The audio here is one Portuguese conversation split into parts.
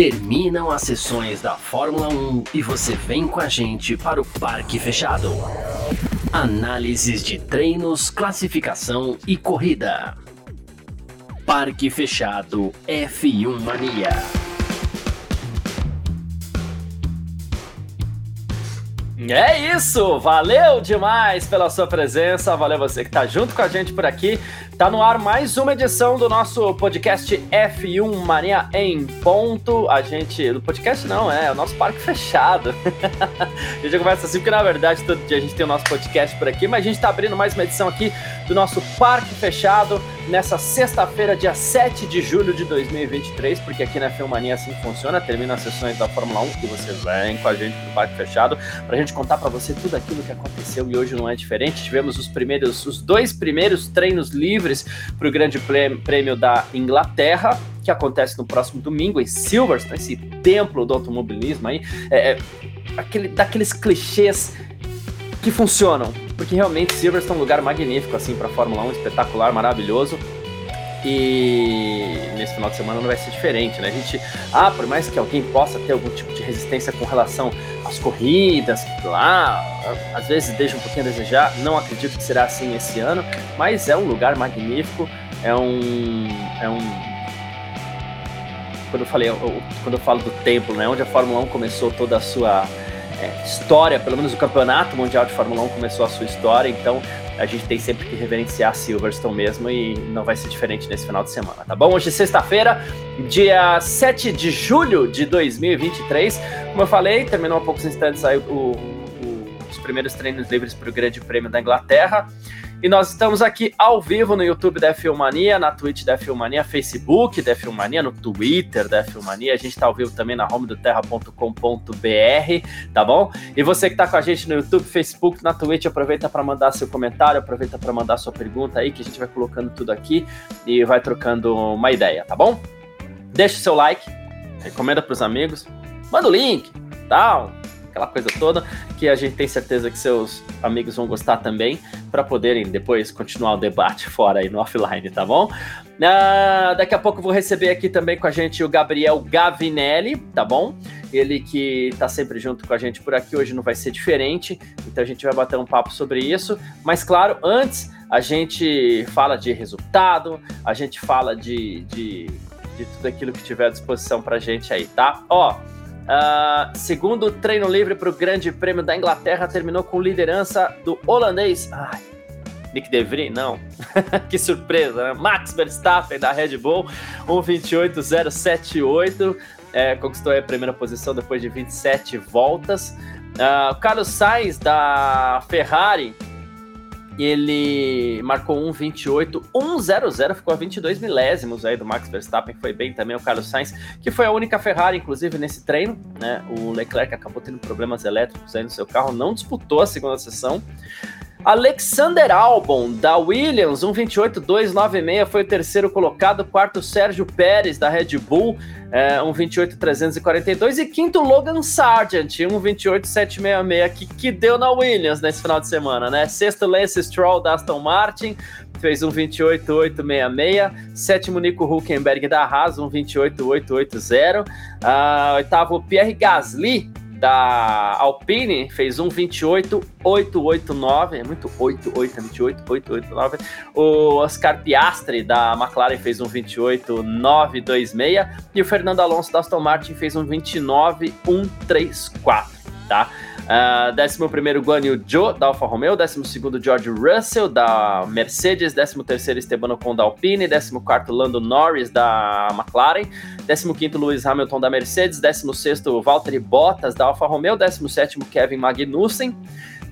Terminam as sessões da Fórmula 1 e você vem com a gente para o Parque Fechado. Análises de treinos, classificação e corrida. Parque Fechado F1 Mania. É isso, valeu demais pela sua presença, valeu você que tá junto com a gente por aqui. Tá no ar mais uma edição do nosso podcast F1 Mania em ponto. A gente, do podcast não, é o nosso parque fechado. a gente conversa assim porque na verdade todo dia a gente tem o nosso podcast por aqui, mas a gente tá abrindo mais uma edição aqui do nosso parque fechado nessa sexta-feira, dia 7 de julho de 2023, porque aqui na Filmania assim funciona, termina as sessões da Fórmula 1 e você vem com a gente pro parque fechado pra gente contar para você tudo aquilo que aconteceu e hoje não é diferente. Tivemos os primeiros, os dois primeiros treinos livres para o Grande Prêmio da Inglaterra, que acontece no próximo domingo em Silverstone, esse templo do automobilismo aí, é, é aquele, daqueles clichês que funcionam, porque realmente Silverstone é um lugar magnífico assim para Fórmula 1, espetacular, maravilhoso. E nesse final de semana não vai ser diferente, né? A gente, ah, por mais que alguém possa ter algum tipo de resistência com relação às corridas, lá, às vezes deixa um pouquinho a desejar, não acredito que será assim esse ano, mas é um lugar magnífico, é um. É um quando eu falei, quando eu falo do templo, né? Onde a Fórmula 1 começou toda a sua é, história, pelo menos o campeonato mundial de Fórmula 1 começou a sua história, então a gente tem sempre que reverenciar Silverstone mesmo e não vai ser diferente nesse final de semana, tá bom? Hoje é sexta-feira, dia 7 de julho de 2023. Como eu falei, terminou há poucos instantes aí o, o, os primeiros treinos livres para o Grande Prêmio da Inglaterra. E nós estamos aqui ao vivo no YouTube da Filmania, na Twitch da Filmania, Facebook da Filmania, no Twitter da Filmania. A gente está ao vivo também na home do terra.com.br, tá bom? E você que está com a gente no YouTube, Facebook, na Twitch, aproveita para mandar seu comentário, aproveita para mandar sua pergunta aí, que a gente vai colocando tudo aqui e vai trocando uma ideia, tá bom? Deixa o seu like, recomenda para os amigos, manda o link, tal, aquela coisa toda, que a gente tem certeza que seus amigos vão gostar também, para poderem depois continuar o debate fora aí no offline, tá bom? Uh, daqui a pouco vou receber aqui também com a gente o Gabriel Gavinelli, tá bom? Ele que tá sempre junto com a gente por aqui, hoje não vai ser diferente, então a gente vai bater um papo sobre isso. Mas claro, antes a gente fala de resultado, a gente fala de, de, de tudo aquilo que tiver à disposição pra gente aí, tá? Ó, Uh, segundo treino livre para o Grande Prêmio da Inglaterra, terminou com liderança do holandês. Ai, Nick DeVry, não. que surpresa, né? Max Verstappen da Red Bull, 1.28.078. É, conquistou a primeira posição depois de 27 voltas. Uh, Carlos Sainz da Ferrari ele marcou 1,28, 1,00, ficou a 22 milésimos aí do Max Verstappen, que foi bem também o Carlos Sainz, que foi a única Ferrari, inclusive, nesse treino, né? O Leclerc acabou tendo problemas elétricos aí no seu carro, não disputou a segunda sessão. Alexander Albon, da Williams, 1,28,296, foi o terceiro colocado. Quarto, Sérgio Pérez, da Red Bull, é, 1,28,342. E quinto, Logan Sargent, 1,28,766, que, que deu na Williams nesse final de semana, né? Sexto, Lance Stroll, da Aston Martin, fez 1,28,866. Sétimo, Nico Huckenberg, da Haas, 1,28,880. Uh, oitavo, Pierre Gasly, da Alpine fez 1,28,889, é muito 8, 8, 28, 889. O Oscar Piastri da McLaren fez 1,28,926 e o Fernando Alonso da Aston Martin fez 1,29,134, tá? Uh, 11 Guan Yu Zhou, da Alfa Romeo. 12 George Russell, da Mercedes. 13 Esteban Ocon, da Alpine. 14 Lando Norris, da McLaren. 15 Lewis Hamilton, da Mercedes. 16 Valtteri Bottas, da Alfa Romeo. 17 Kevin Magnussen.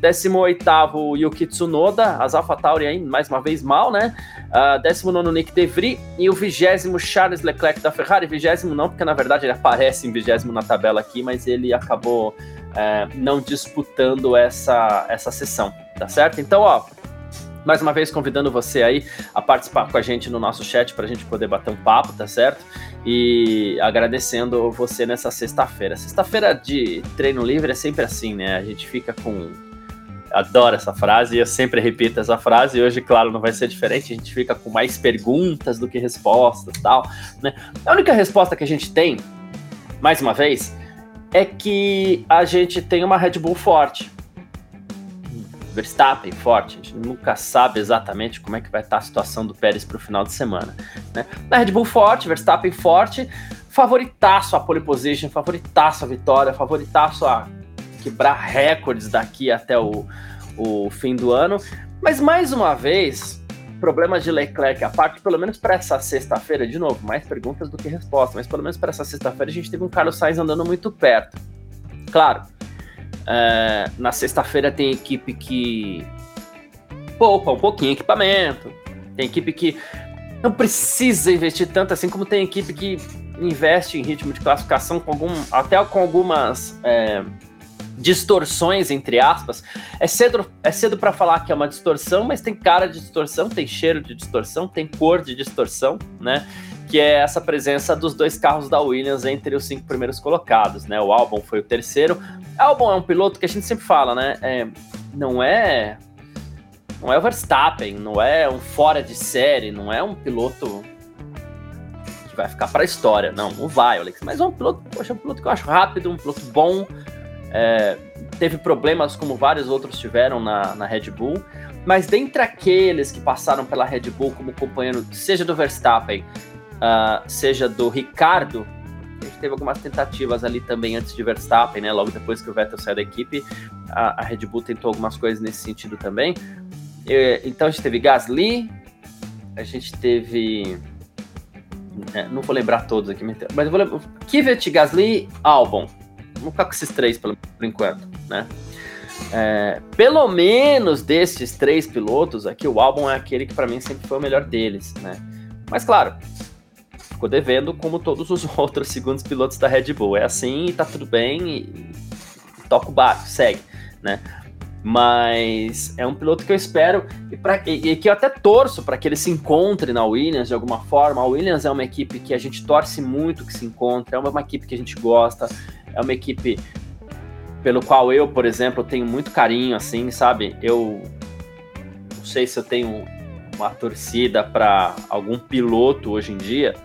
18º Yuki Tsunoda, as AlphaTauri aí mais uma vez mal, né? Uh, 19 Nick DeVry e o 20 Charles Leclerc da Ferrari. 20 não, porque na verdade ele aparece em 20 na tabela aqui, mas ele acabou é, não disputando essa, essa sessão, tá certo? Então, ó, mais uma vez convidando você aí a participar com a gente no nosso chat para a gente poder bater um papo, tá certo? E agradecendo você nessa sexta-feira. Sexta-feira de treino livre é sempre assim, né? A gente fica com. Adoro essa frase e eu sempre repito essa frase. E hoje, claro, não vai ser diferente. A gente fica com mais perguntas do que respostas tal, né? A única resposta que a gente tem mais uma vez, é que a gente tem uma Red Bull forte. Verstappen forte, a gente nunca sabe exatamente como é que vai estar a situação do Pérez para o final de semana. Né? Na Red Bull forte, Verstappen forte, favoritaço a pole position, favoritaço a vitória, favoritaço a quebrar recordes daqui até o, o fim do ano. Mas mais uma vez, problemas de Leclerc à parte, pelo menos para essa sexta-feira, de novo, mais perguntas do que respostas, mas pelo menos para essa sexta-feira a gente teve um Carlos Sainz andando muito perto. Claro, é, na sexta-feira tem equipe que poupa um pouquinho equipamento, tem equipe que não precisa investir tanto assim, como tem equipe que investe em ritmo de classificação com algum, até com algumas é, distorções, entre aspas. É cedo, é cedo para falar que é uma distorção, mas tem cara de distorção, tem cheiro de distorção, tem cor de distorção, né? Que é essa presença dos dois carros da Williams entre os cinco primeiros colocados, né? O Albon foi o terceiro. Albon é um piloto que a gente sempre fala, né? É, não é não é o Verstappen, não é um fora de série, não é um piloto que vai ficar para a história, não, não vai, Alex. Mas é um piloto, poxa, é um piloto que eu acho rápido, um piloto bom, é, teve problemas como vários outros tiveram na, na Red Bull, mas dentre aqueles que passaram pela Red Bull como companheiro, seja do Verstappen, uh, seja do Ricardo, a gente teve algumas tentativas ali também antes de Verstappen, né? Logo depois que o Vettel saiu da equipe, a, a Red Bull tentou algumas coisas nesse sentido também. E, então a gente teve Gasly, a gente teve. É, não vou lembrar todos aqui, mas eu vou lembrar. Kvyat, Gasly, Albon. Vamos ficar com esses três por, por enquanto, né? É, pelo menos desses três pilotos aqui, o álbum é aquele que para mim sempre foi o melhor deles, né? Mas claro, ficou devendo como todos os outros segundos pilotos da Red Bull. É assim e tá tudo bem e, e toca o barco, segue, né? Mas é um piloto que eu espero e, pra, e, e que eu até torço para que ele se encontre na Williams de alguma forma. A Williams é uma equipe que a gente torce muito que se encontre, é uma, uma equipe que a gente gosta, é uma equipe pelo qual eu, por exemplo, tenho muito carinho, assim, sabe? Eu não sei se eu tenho uma torcida para algum piloto hoje em dia.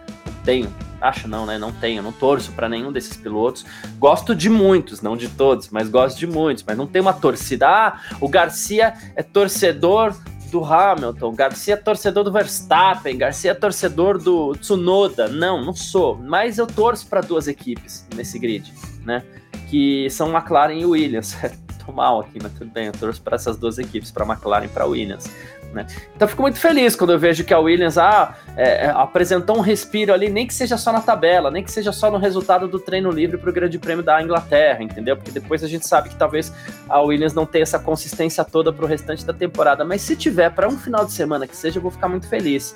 Tenho, acho não, né? Não tenho, não torço para nenhum desses pilotos. Gosto de muitos, não de todos, mas gosto de muitos. Mas não tem uma torcida. Ah, o Garcia é torcedor do Hamilton, Garcia é torcedor do Verstappen, Garcia é torcedor do Tsunoda. Não, não sou. Mas eu torço para duas equipes nesse grid né? Que são McLaren e Williams. Tô mal aqui, mas tudo bem, eu torço para essas duas equipes, para McLaren e para Williams. Né? Então fico muito feliz quando eu vejo que a Williams ah, é, é, apresentou um respiro ali, nem que seja só na tabela, nem que seja só no resultado do treino livre para o Grande Prêmio da Inglaterra, entendeu? Porque depois a gente sabe que talvez a Williams não tenha essa consistência toda para o restante da temporada, mas se tiver para um final de semana que seja, eu vou ficar muito feliz.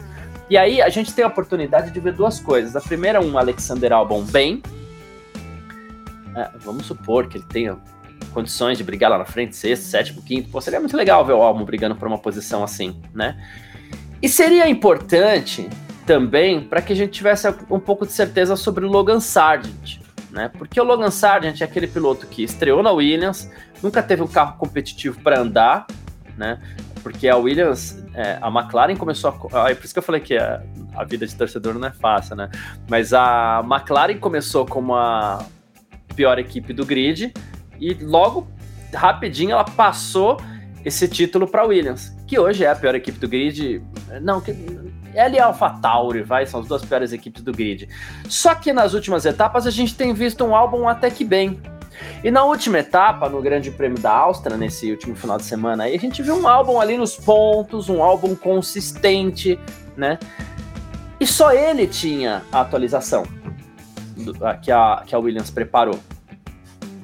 E aí a gente tem a oportunidade de ver duas coisas. A primeira, um Alexander Albon bem, é, vamos supor que ele tenha condições de brigar lá na frente, sexto, sétimo, quinto, pô, seria muito legal ver o Albon brigando por uma posição assim, né? E seria importante também para que a gente tivesse um pouco de certeza sobre o Logan Sargent, né? Porque o Logan Sargent é aquele piloto que estreou na Williams, nunca teve um carro competitivo para andar, né? Porque a Williams, é, a McLaren começou a. Ah, é por isso que eu falei que a, a vida de torcedor não é fácil, né? Mas a McLaren começou como a, pior equipe do grid e logo rapidinho ela passou esse título para Williams, que hoje é a pior equipe do grid. Não, que ela e a AlphaTauri, vai, são as duas piores equipes do grid. Só que nas últimas etapas a gente tem visto um álbum até que bem. E na última etapa, no Grande Prêmio da Áustria, nesse último final de semana, aí a gente viu um álbum ali nos pontos, um álbum consistente, né? E só ele tinha a atualização que, a, que a Williams preparou.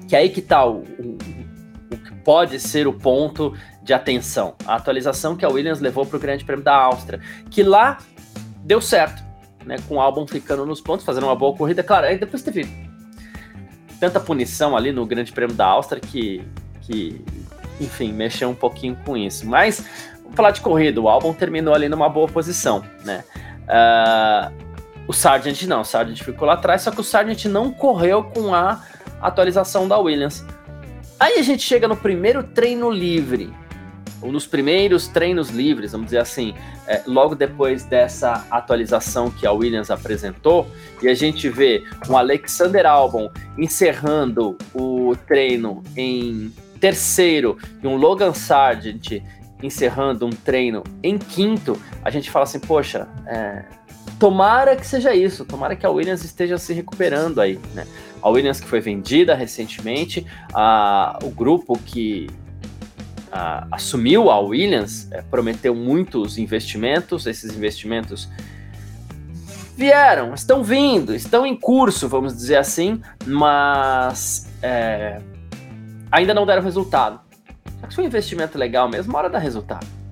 Que aí que tá o, o, o que pode ser o ponto de atenção. A atualização que a Williams levou para o Grande Prêmio da Áustria, que lá deu certo, né? Com o álbum ficando nos pontos, fazendo uma boa corrida. Claro, aí depois teve tanta punição ali no Grande Prêmio da Áustria que, que enfim, mexeu um pouquinho com isso. Mas, vamos falar de corrida, o álbum terminou ali numa boa posição, né? Uh, o Sargent não, o Sargent ficou lá atrás, só que o Sargent não correu com a atualização da Williams. Aí a gente chega no primeiro treino livre. ou nos primeiros treinos livres, vamos dizer assim, é, logo depois dessa atualização que a Williams apresentou, e a gente vê um Alexander Albon encerrando o treino em terceiro e um Logan Sargent encerrando um treino em quinto, a gente fala assim, poxa, é, tomara que seja isso, tomara que a Williams esteja se recuperando aí, né? A Williams que foi vendida recentemente, a, o grupo que a, assumiu a Williams é, prometeu muitos investimentos, esses investimentos vieram, estão vindo, estão em curso, vamos dizer assim, mas é, ainda não deram resultado. Só que foi um investimento legal mesmo, hora dá resultado.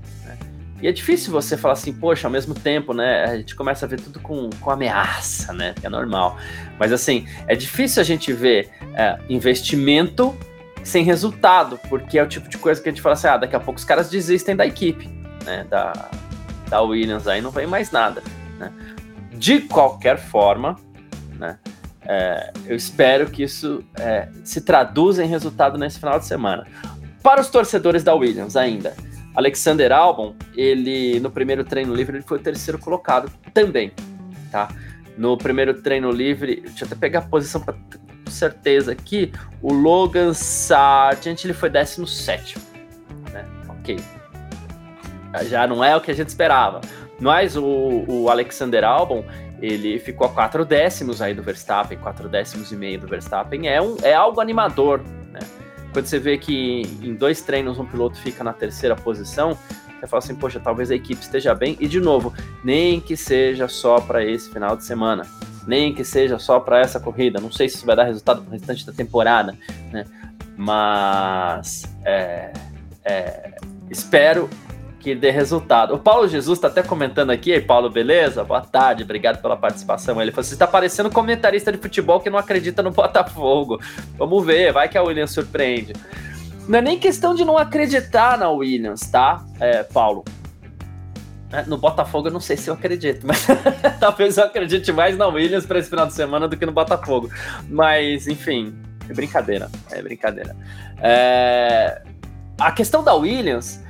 E é difícil você falar assim, poxa, ao mesmo tempo, né? A gente começa a ver tudo com, com ameaça, né? É normal. Mas assim, é difícil a gente ver é, investimento sem resultado, porque é o tipo de coisa que a gente fala assim, ah, daqui a pouco os caras desistem da equipe, né? Da, da Williams, aí não vem mais nada, né? De qualquer forma, né? É, eu espero que isso é, se traduza em resultado nesse final de semana. Para os torcedores da Williams ainda, Alexander Albon, ele no primeiro treino livre ele foi o terceiro colocado também, tá? No primeiro treino livre, deixa eu até pegar a posição para certeza aqui, o Logan Sargent ele foi 17, né? Ok. Já não é o que a gente esperava. Mas o, o Alexander Albon, ele ficou a quatro décimos aí do Verstappen, quatro décimos e meio do Verstappen, é, um, é algo animador? Quando você vê que em dois treinos um piloto fica na terceira posição, você fala assim, poxa, talvez a equipe esteja bem. E de novo, nem que seja só para esse final de semana, nem que seja só para essa corrida. Não sei se isso vai dar resultado para o restante da temporada, né? Mas é, é, espero que dê resultado. O Paulo Jesus está até comentando aqui, Paulo, beleza? Boa tarde, obrigado pela participação. Ele falou: você está parecendo comentarista de futebol que não acredita no Botafogo. Vamos ver, vai que a Williams surpreende. Não é nem questão de não acreditar na Williams, tá, é, Paulo? É, no Botafogo eu não sei se eu acredito, mas talvez eu acredite mais na Williams para esse final de semana do que no Botafogo. Mas, enfim, é brincadeira. É brincadeira. É... A questão da Williams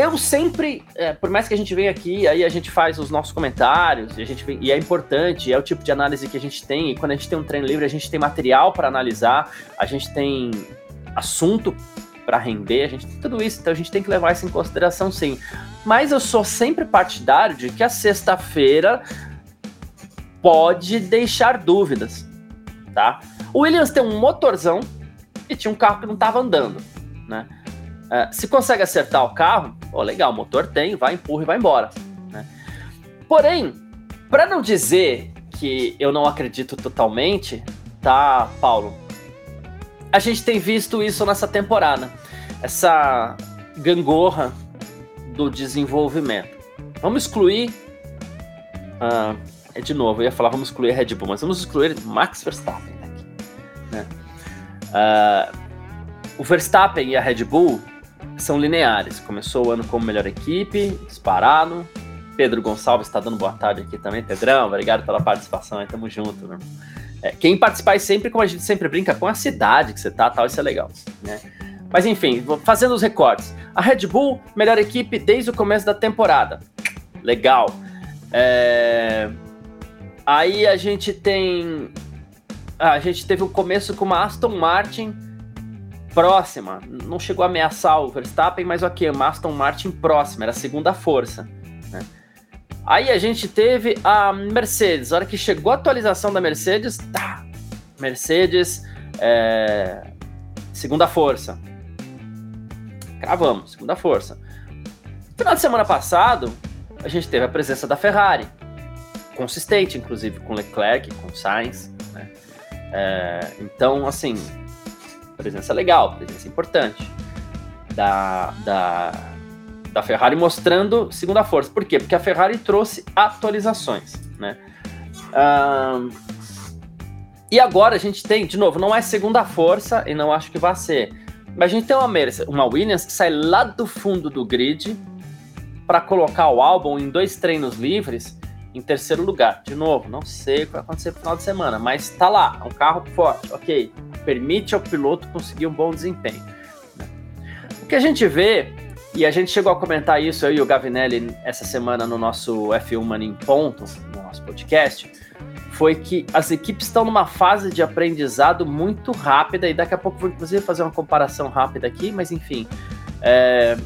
eu sempre, é, por mais que a gente venha aqui, aí a gente faz os nossos comentários, e, a gente vem, e é importante, é o tipo de análise que a gente tem, e quando a gente tem um treino livre, a gente tem material para analisar, a gente tem assunto para render, a gente tem tudo isso, então a gente tem que levar isso em consideração sim. Mas eu sou sempre partidário de que a sexta-feira pode deixar dúvidas, tá? O Williams tem um motorzão e tinha um carro que não estava andando, né? Uh, se consegue acertar o carro, oh, legal, motor tem, vai, empurra e vai embora. Né? Porém, para não dizer que eu não acredito totalmente, tá, Paulo? A gente tem visto isso nessa temporada. Essa gangorra do desenvolvimento. Vamos excluir. Uh, é de novo, eu ia falar vamos excluir a Red Bull, mas vamos excluir Max Verstappen aqui. Né? Uh, o Verstappen e a Red Bull são lineares. Começou o ano como melhor equipe, disparado. Pedro Gonçalves está dando boa tarde aqui também. Pedrão, obrigado pela participação aí, tamo junto, né? É, quem participar sempre, como a gente sempre brinca, com a cidade que você tá, tal, isso é legal, né? Mas enfim, fazendo os recortes. A Red Bull, melhor equipe desde o começo da temporada. Legal. É... Aí a gente tem. A gente teve o um começo com uma Aston Martin próxima. Não chegou a ameaçar o Verstappen, mas ok, uma Aston Martin próxima, era a segunda força. Né? Aí a gente teve a Mercedes. A hora que chegou a atualização da Mercedes, tá. Mercedes, é, segunda força. Cravamos, segunda força. No final de semana passado, a gente teve a presença da Ferrari. Consistente, inclusive, com Leclerc, com Sainz. Né? É, então, assim, presença legal, presença importante da, da, da Ferrari mostrando segunda força. Por quê? Porque a Ferrari trouxe atualizações, né? E agora a gente tem, de novo, não é segunda força e não acho que vai ser. Mas a gente tem uma, Mercedes, uma Williams que sai lá do fundo do grid para colocar o álbum em dois treinos livres em terceiro lugar. De novo, não sei o que vai acontecer no final de semana, mas está lá, é um carro forte, ok permite ao piloto conseguir um bom desempenho. Né? O que a gente vê E a gente chegou a comentar isso, eu e o Gavinelli, essa semana no nosso F1 Money em Ponto, no nosso podcast, foi que as equipes estão numa fase de aprendizado muito rápida, e daqui a pouco vou inclusive fazer uma comparação rápida aqui, mas enfim. É,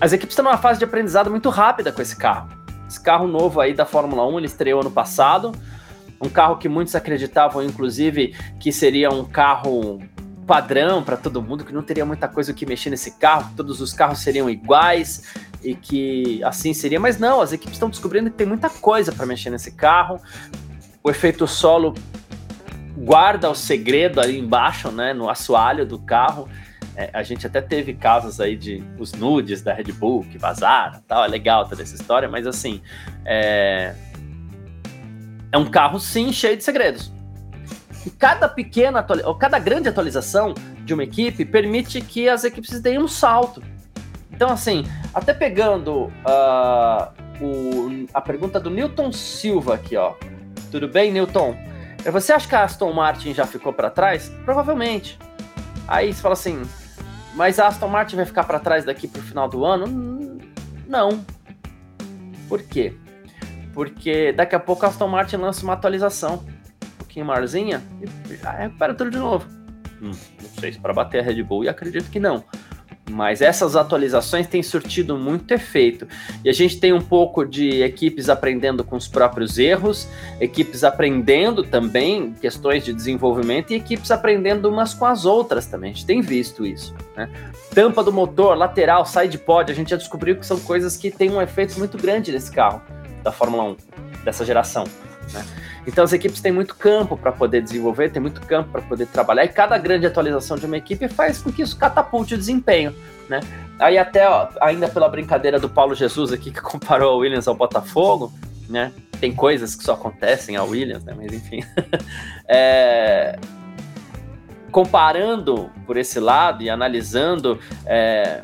as equipes estão numa fase de aprendizado muito rápida com esse carro. Esse carro novo aí da Fórmula 1, ele estreou ano passado, um carro que muitos acreditavam, inclusive, que seria um carro padrão para todo mundo, que não teria muita coisa que mexer nesse carro, todos os carros seriam iguais e que assim seria, mas não, as equipes estão descobrindo que tem muita coisa para mexer nesse carro. O efeito solo guarda o segredo ali embaixo, né, no assoalho do carro. É, a gente até teve casos aí de os nudes da Red Bull que vazaram, tal, é legal toda essa história, mas assim, é, é um carro sim cheio de segredos. E cada pequena ou cada grande atualização de uma equipe permite que as equipes deem um salto. Então, assim, até pegando uh, o, a pergunta do Newton Silva aqui, ó. Tudo bem, Newton? Você acha que a Aston Martin já ficou para trás? Provavelmente. Aí você fala assim, mas a Aston Martin vai ficar para trás daqui para o final do ano? Não. Por quê? Porque daqui a pouco a Aston Martin lança uma atualização pouquinho marzinha e já recupera tudo de novo. Hum, não sei se para bater a Red Bull, e acredito que não. Mas essas atualizações têm surtido muito efeito. E a gente tem um pouco de equipes aprendendo com os próprios erros, equipes aprendendo também questões de desenvolvimento e equipes aprendendo umas com as outras também. A gente tem visto isso. Né? Tampa do motor, lateral, side pod, a gente já descobriu que são coisas que têm um efeito muito grande nesse carro da Fórmula 1, dessa geração. Né? Então as equipes têm muito campo para poder desenvolver, tem muito campo para poder trabalhar, e cada grande atualização de uma equipe faz com que isso catapulte o desempenho, né? Aí até, ó, ainda pela brincadeira do Paulo Jesus aqui, que comparou a Williams ao Botafogo, né? Tem coisas que só acontecem ao Williams, né? Mas enfim. é... Comparando por esse lado e analisando é...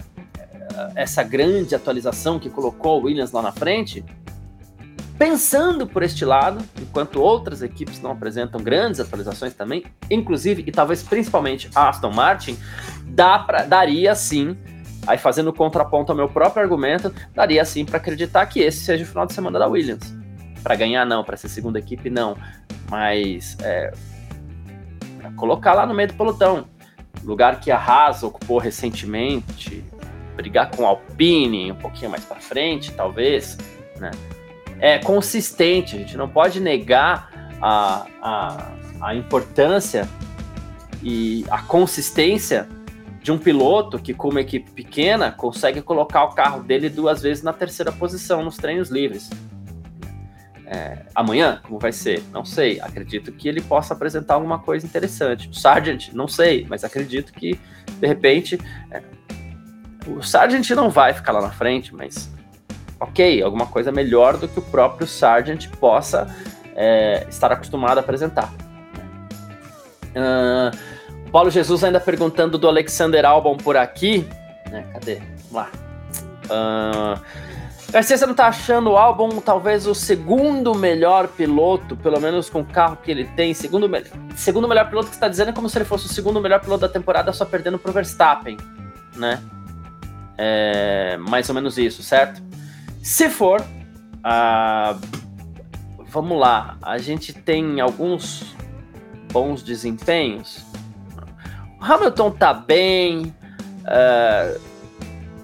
essa grande atualização que colocou o Williams lá na frente, Pensando por este lado, enquanto outras equipes não apresentam grandes atualizações também, inclusive e talvez principalmente a Aston Martin, dá pra, daria sim, aí fazendo contraponto ao meu próprio argumento, daria sim para acreditar que esse seja o final de semana da Williams. Para ganhar, não, para ser segunda equipe, não. Mas é, colocar lá no meio do pelotão. Lugar que a Haas ocupou recentemente, brigar com a Alpine um pouquinho mais para frente, talvez, né? É consistente. A gente não pode negar a, a, a importância e a consistência de um piloto que, com uma equipe pequena, consegue colocar o carro dele duas vezes na terceira posição nos treinos livres. É, amanhã, como vai ser? Não sei. Acredito que ele possa apresentar alguma coisa interessante. O Sargent, não sei, mas acredito que, de repente, é, o Sargent não vai ficar lá na frente, mas ok, alguma coisa melhor do que o próprio Sargent possa é, estar acostumado a apresentar. Uh, Paulo Jesus ainda perguntando do Alexander Albon por aqui. Né, cadê? Vamos lá. Uh, Garcia, você não tá achando o Albon talvez o segundo melhor piloto, pelo menos com o carro que ele tem? Segundo, me segundo melhor piloto que você tá dizendo é como se ele fosse o segundo melhor piloto da temporada, só perdendo pro Verstappen, né? É, mais ou menos isso, certo? Se for, uh, vamos lá, a gente tem alguns bons desempenhos. O Hamilton tá bem. Uh,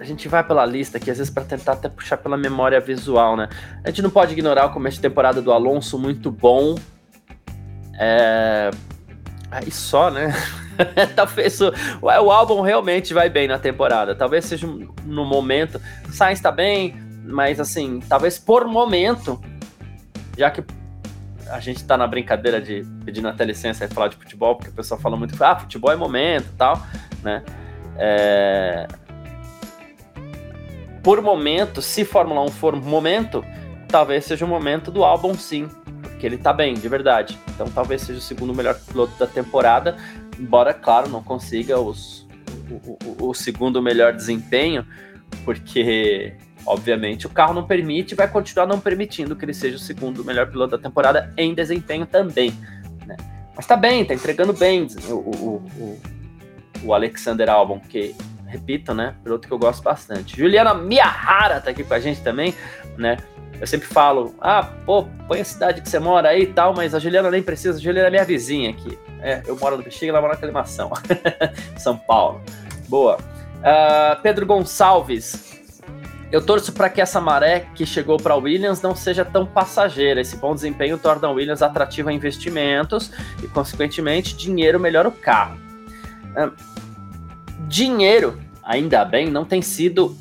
a gente vai pela lista aqui, às vezes, para tentar até puxar pela memória visual, né? A gente não pode ignorar o começo de temporada do Alonso, muito bom. É... Aí só, né? Talvez o, o álbum realmente vai bem na temporada. Talvez seja no momento. Sainz tá bem, mas assim, talvez por momento, já que a gente tá na brincadeira de pedir até licença e falar de futebol, porque o pessoal fala muito, ah, futebol é momento tal, né? É... Por momento, se Fórmula 1 for momento, talvez seja o momento do álbum sim, porque ele tá bem, de verdade. Então talvez seja o segundo melhor piloto da temporada, embora, claro, não consiga os, o, o, o segundo melhor desempenho, porque Obviamente, o carro não permite e vai continuar não permitindo que ele seja o segundo melhor piloto da temporada em desempenho também. Né? Mas tá bem, tá entregando bem o, o, o, o Alexander Albon, que repito, né? Piloto que eu gosto bastante. Juliana Miyahara tá aqui com a gente também, né? Eu sempre falo, ah, pô, põe a cidade que você mora aí e tal, mas a Juliana nem precisa, a Juliana é minha vizinha aqui. É, eu moro no Bexiga ela mora na Aclimação, São Paulo. Boa. Uh, Pedro Gonçalves, eu torço para que essa maré que chegou para Williams não seja tão passageira. Esse bom desempenho torna a Williams atrativa a investimentos e, consequentemente, dinheiro melhora o carro. Dinheiro, ainda bem, não tem sido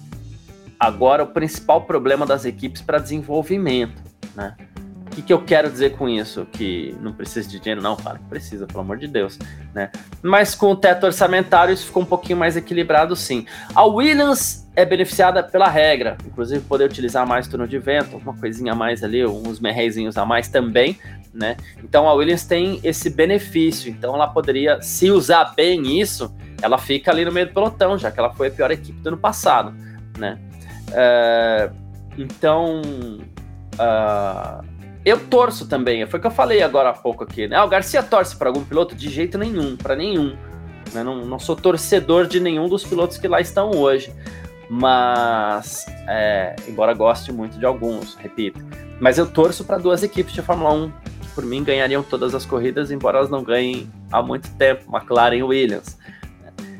agora o principal problema das equipes para desenvolvimento, né? O que, que, eu quero dizer com isso? Que não precisa de dinheiro? Não, claro que precisa, pelo amor de Deus. Né? Mas com o teto orçamentário isso ficou um pouquinho mais equilibrado, sim. A Williams é beneficiada pela regra, inclusive poder utilizar mais turno de vento, uma coisinha a mais ali, uns merrezinhos a mais também, né? Então a Williams tem esse benefício, então ela poderia, se usar bem isso, ela fica ali no meio do pelotão, já que ela foi a pior equipe do ano passado, né? Uh, então, uh, eu torço também. Foi o que eu falei agora há pouco aqui. Né? Ah, o Garcia torce para algum piloto? De jeito nenhum, para nenhum. Né? Não, não, sou torcedor de nenhum dos pilotos que lá estão hoje. Mas, é, embora goste muito de alguns, repito. Mas eu torço para duas equipes de Fórmula 1 que, por mim, ganhariam todas as corridas, embora elas não ganhem há muito tempo McLaren e Williams.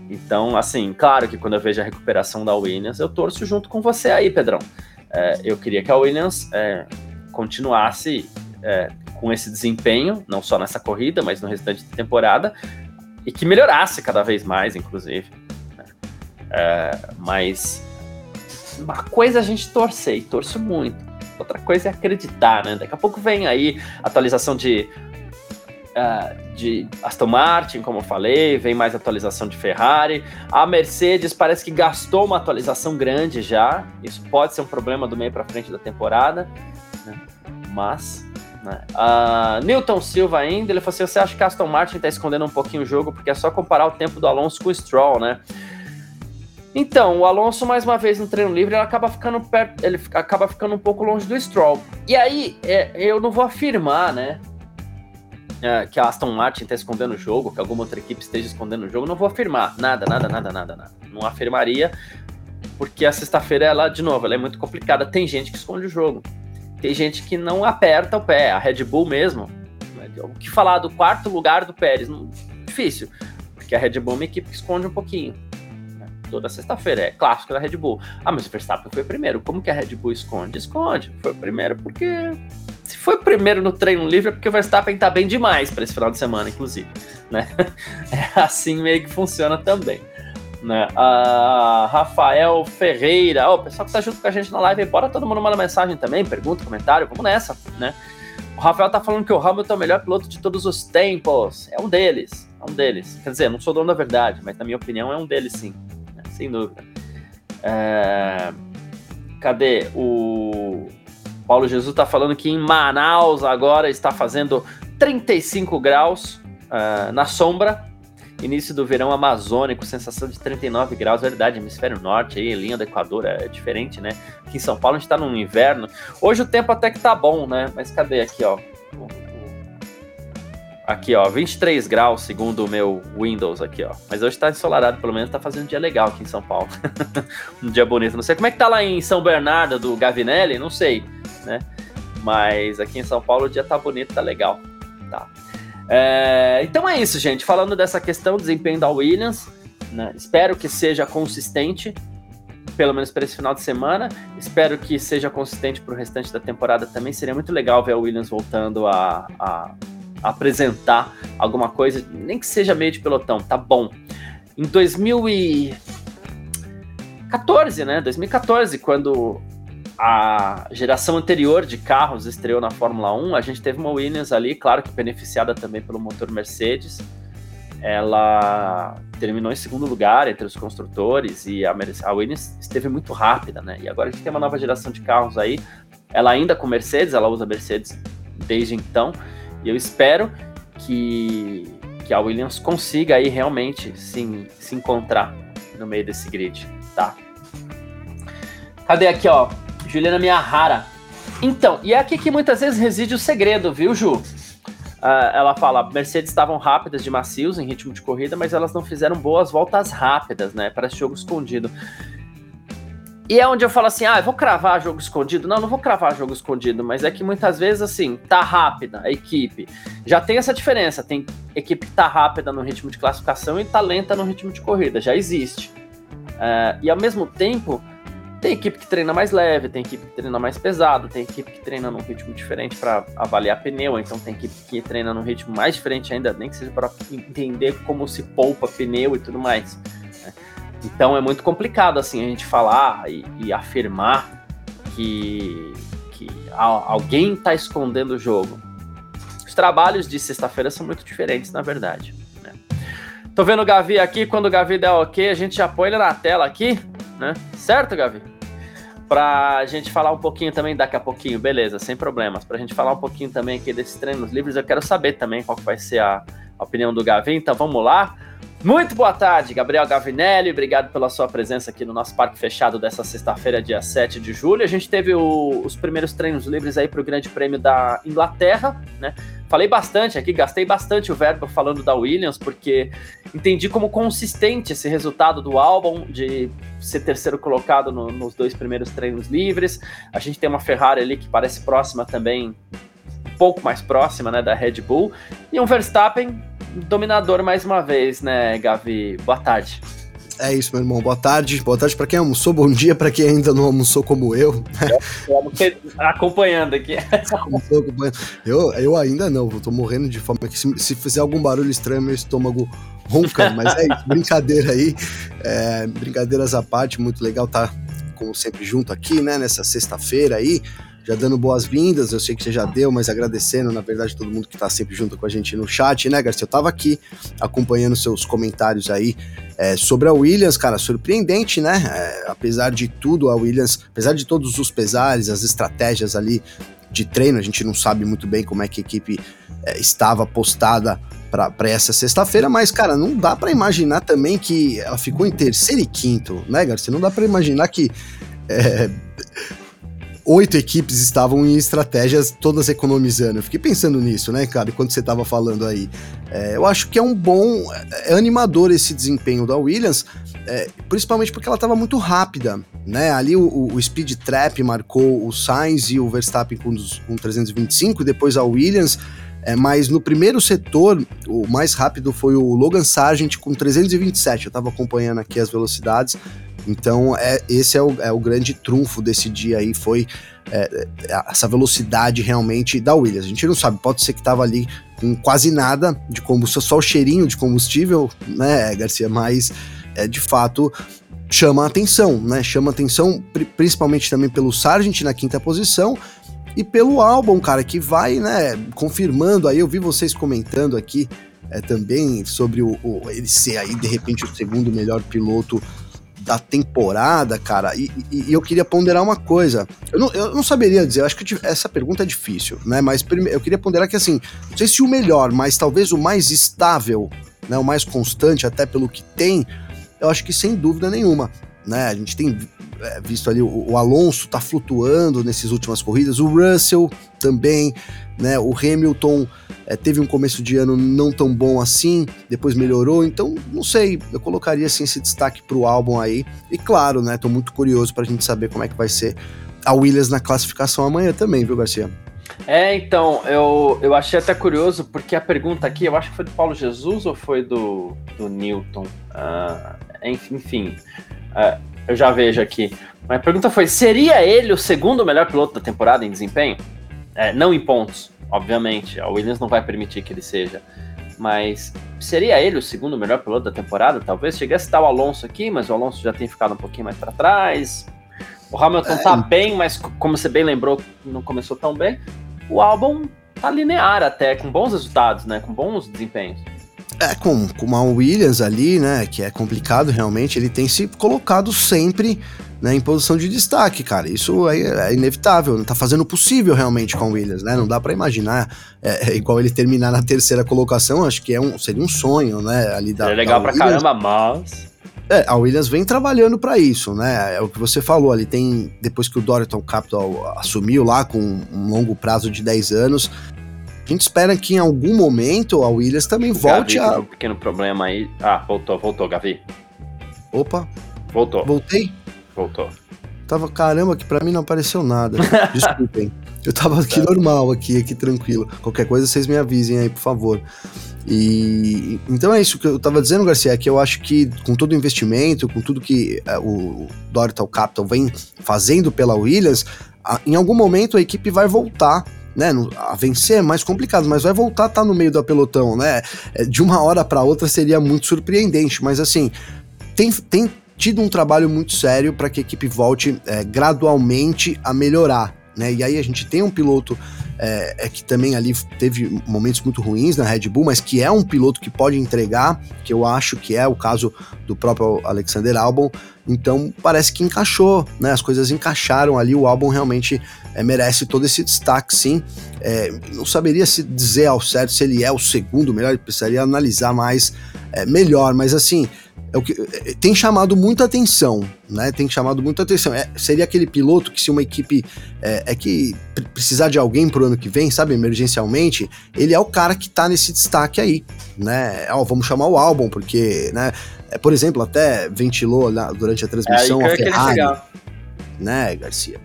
Então, assim, claro que quando eu vejo a recuperação da Williams, eu torço junto com você aí, Pedrão. É, eu queria que a Williams é, continuasse é, com esse desempenho, não só nessa corrida, mas no restante da temporada, e que melhorasse cada vez mais, inclusive. Né? É, mas uma coisa a gente torcer, e torço muito. Outra coisa é acreditar, né? Daqui a pouco vem aí atualização de uh, de Aston Martin, como eu falei, vem mais atualização de Ferrari. A Mercedes parece que gastou uma atualização grande já. Isso pode ser um problema do meio para frente da temporada, né? mas. Né? Uh, Newton Silva ainda, ele falou assim: você acha que Aston Martin está escondendo um pouquinho o jogo porque é só comparar o tempo do Alonso com o Stroll, né? Então, o Alonso, mais uma vez no treino livre, ele acaba ficando perto, ele acaba ficando um pouco longe do Stroll. E aí, é, eu não vou afirmar, né? é, que a Aston Martin está escondendo o jogo, que alguma outra equipe esteja escondendo o jogo, não vou afirmar. Nada, nada, nada, nada, nada. Não afirmaria, porque a sexta-feira, ela, de novo, ela é muito complicada. Tem gente que esconde o jogo. Tem gente que não aperta o pé. A Red Bull mesmo. O que falar do quarto lugar do Pérez? Difícil. Porque a Red Bull é uma equipe que esconde um pouquinho. Né, toda sexta-feira. É clássico da Red Bull. Ah, mas o Verstappen foi primeiro. Como que a Red Bull esconde? Esconde. Foi primeiro porque se foi primeiro no treino livre é porque o Verstappen tá bem demais para esse final de semana, inclusive. Né? É assim meio que funciona também. Né? A Rafael Ferreira, oh, o pessoal que tá junto com a gente na live, bora todo mundo mandar mensagem também, pergunta, comentário, vamos nessa, né? O Rafael tá falando que o Hamilton é o melhor piloto de todos os tempos. É um deles, é um deles. Quer dizer, não sou dono da verdade, mas na minha opinião é um deles sim, né? sem dúvida. É... Cadê o Paulo Jesus está falando que em Manaus agora está fazendo 35 graus uh, na sombra. Início do verão amazônico, sensação de 39 graus, verdade, hemisfério norte, aí, linha do Equador é diferente, né? Aqui em São Paulo a gente está no inverno. Hoje o tempo até que tá bom, né? Mas cadê aqui, ó? Aqui, ó, 23 graus, segundo o meu Windows aqui, ó. Mas hoje tá ensolarado, pelo menos tá fazendo um dia legal aqui em São Paulo. um dia bonito. Não sei como é que tá lá em São Bernardo do Gavinelli, não sei, né? Mas aqui em São Paulo o dia tá bonito, tá legal. Tá. É, então é isso, gente. Falando dessa questão desempenho da Williams, né? Espero que seja consistente, pelo menos para esse final de semana. Espero que seja consistente para o restante da temporada também. Seria muito legal ver a Williams voltando a, a apresentar alguma coisa, nem que seja meio de pelotão, tá bom. Em 2014, né? 2014, quando a geração anterior de carros estreou na Fórmula 1, a gente teve uma Williams ali, claro que beneficiada também pelo motor Mercedes. Ela terminou em segundo lugar entre os construtores e a, a Williams esteve muito rápida, né? E agora a gente tem uma nova geração de carros aí. Ela ainda com Mercedes, ela usa Mercedes desde então. E eu espero que, que a Williams consiga aí realmente se, se encontrar no meio desse grid, tá? Cadê aqui, ó? Juliana Miyahara. Então, e é aqui que muitas vezes reside o segredo, viu, Ju? Uh, ela fala: Mercedes estavam rápidas de macios em ritmo de corrida, mas elas não fizeram boas voltas rápidas, né? Parece jogo escondido. E é onde eu falo assim: ah, vou cravar jogo escondido. Não, não vou cravar jogo escondido, mas é que muitas vezes, assim, tá rápida a equipe. Já tem essa diferença: tem equipe que tá rápida no ritmo de classificação e tá lenta no ritmo de corrida. Já existe. Uh, e ao mesmo tempo tem equipe que treina mais leve, tem equipe que treina mais pesado, tem equipe que treina num ritmo diferente para avaliar pneu, então tem equipe que treina num ritmo mais diferente ainda, nem que seja para entender como se poupa pneu e tudo mais. Né? Então é muito complicado assim a gente falar e, e afirmar que, que alguém está escondendo o jogo. Os trabalhos de sexta-feira são muito diferentes, na verdade. Né? Tô vendo o Gavi aqui, quando o Gavi der ok, a gente já põe ele na tela aqui né? Certo, Gavi? Pra gente falar um pouquinho também daqui a pouquinho, beleza, sem problemas. Pra gente falar um pouquinho também aqui desses treinos livres, eu quero saber também qual vai ser a, a opinião do Gavi, então vamos lá. Muito boa tarde, Gabriel Gavinelli. Obrigado pela sua presença aqui no nosso parque fechado dessa sexta-feira, dia 7 de julho. A gente teve o, os primeiros treinos livres aí para o Grande Prêmio da Inglaterra, né? Falei bastante aqui, gastei bastante o verbo falando da Williams, porque entendi como consistente esse resultado do álbum de ser terceiro colocado no, nos dois primeiros treinos livres. A gente tem uma Ferrari ali que parece próxima também, um pouco mais próxima, né, da Red Bull, e um Verstappen dominador mais uma vez, né, Gavi? Boa tarde. É isso, meu irmão. Boa tarde. Boa tarde para quem almoçou, bom dia para quem ainda não almoçou como eu. acompanhando aqui. Eu, eu ainda não, tô morrendo de fome. Se, se fizer algum barulho estranho, meu estômago ronca, mas é isso, brincadeira aí. É, brincadeiras à parte, muito legal estar, tá, como sempre, junto aqui, né, nessa sexta-feira aí já dando boas-vindas, eu sei que você já deu, mas agradecendo, na verdade, todo mundo que está sempre junto com a gente no chat, né, Garcia? Eu estava aqui acompanhando seus comentários aí é, sobre a Williams, cara, surpreendente, né? É, apesar de tudo, a Williams, apesar de todos os pesares, as estratégias ali de treino, a gente não sabe muito bem como é que a equipe é, estava postada para essa sexta-feira, mas, cara, não dá para imaginar também que ela ficou em terceiro e quinto, né, Garcia? Não dá para imaginar que. É, oito equipes estavam em estratégias todas economizando. Eu fiquei pensando nisso, né, cara, quando você estava falando aí. É, eu acho que é um bom. É animador esse desempenho da Williams, é, principalmente porque ela estava muito rápida, né? Ali o, o, Speed Trap marcou o Sainz e o Verstappen com, com 325, depois a Williams. É, mas no primeiro setor, o mais rápido foi o Logan Sargent com 327. Eu estava acompanhando aqui as velocidades. Então, é, esse é o, é o grande trunfo desse dia aí, foi é, é, essa velocidade realmente da Williams. A gente não sabe, pode ser que estava ali com quase nada de combustível, só o cheirinho de combustível, né, Garcia? Mas, é, de fato, chama a atenção, né? Chama atenção principalmente também pelo Sargent na quinta posição e pelo álbum, cara, que vai, né, confirmando aí, eu vi vocês comentando aqui é, também sobre o, o, ele ser aí, de repente, o segundo melhor piloto da temporada, cara, e, e, e, eu queria ponderar uma coisa. Eu não, eu não saberia dizer, eu acho que essa pergunta é difícil, né? Mas eu queria ponderar que, assim, não sei se o melhor, mas talvez o mais estável, né? O mais constante, até pelo que tem, eu acho que sem dúvida nenhuma, né? A gente tem visto ali o, o, Alonso tá flutuando nessas últimas corridas, o Russell também, né? O Hamilton é, teve um começo de ano não tão bom assim, depois melhorou, então não sei, eu colocaria assim esse destaque pro álbum aí. E claro, né? Tô muito curioso pra gente saber como é que vai ser a Williams na classificação amanhã também, viu, Garcia? É, então, eu, eu achei até curioso, porque a pergunta aqui, eu acho que foi do Paulo Jesus ou foi do, do Newton? Uh, enfim, uh, eu já vejo aqui. Mas a pergunta foi: seria ele o segundo melhor piloto da temporada em desempenho? É, não em pontos, obviamente. A Williams não vai permitir que ele seja. Mas seria ele o segundo melhor piloto da temporada? Talvez chegue a citar o Alonso aqui, mas o Alonso já tem ficado um pouquinho mais para trás. O Hamilton tá é. tá bem, mas como você bem lembrou, não começou tão bem. O álbum tá linear até, com bons resultados, né? Com bons desempenhos. É, com, com uma Williams ali, né, que é complicado realmente, ele tem se colocado sempre né, em posição de destaque, cara. Isso é, é inevitável, não tá fazendo o possível realmente com a Williams, né? Não dá para imaginar é, é, igual ele terminar na terceira colocação, acho que é um, seria um sonho, né, ali da É legal da pra caramba, mas é, a Williams vem trabalhando para isso, né? É o que você falou ali, tem depois que o Doriton Capital assumiu lá com um longo prazo de 10 anos, gente espera que em algum momento a Williams também volte Gavi, a. Um pequeno problema aí. Ah, voltou, voltou, Gavi. Opa, Voltou, voltei? voltou. Tava, caramba, que pra mim não apareceu nada. Desculpem. Eu tava aqui normal, aqui, aqui tranquilo. Qualquer coisa vocês me avisem aí, por favor. E então é isso que eu tava dizendo, Garcia, é que eu acho que com todo o investimento, com tudo que é, o Dorital Capital vem fazendo pela Williams, a- em algum momento a equipe vai voltar. Né, a vencer é mais complicado, mas vai voltar a estar no meio do pelotão, né? É, De uma hora para outra seria muito surpreendente, mas assim, tem, tem tido um trabalho muito sério para que a equipe volte é, gradualmente a melhorar. Né? E aí a gente tem um piloto é, é que também ali teve momentos muito ruins na Red Bull, mas que é um piloto que pode entregar, que eu acho que é o caso do próprio Alexander Albon. Então parece que encaixou, né? As coisas encaixaram ali. O álbum realmente é, merece todo esse destaque, sim. É, não saberia se dizer ao certo se ele é o segundo melhor, precisaria analisar mais é, melhor, mas assim é o que é, tem chamado muita atenção, né? Tem chamado muita atenção. É, seria aquele piloto que se uma equipe é, é que pre- precisar de alguém pro ano que vem, sabe, emergencialmente, ele é o cara que tá nesse destaque aí, né? Ó, vamos chamar o álbum porque, né? É, por exemplo, até ventilou lá durante a É transmissão eu a Ferrari, né, Garcia?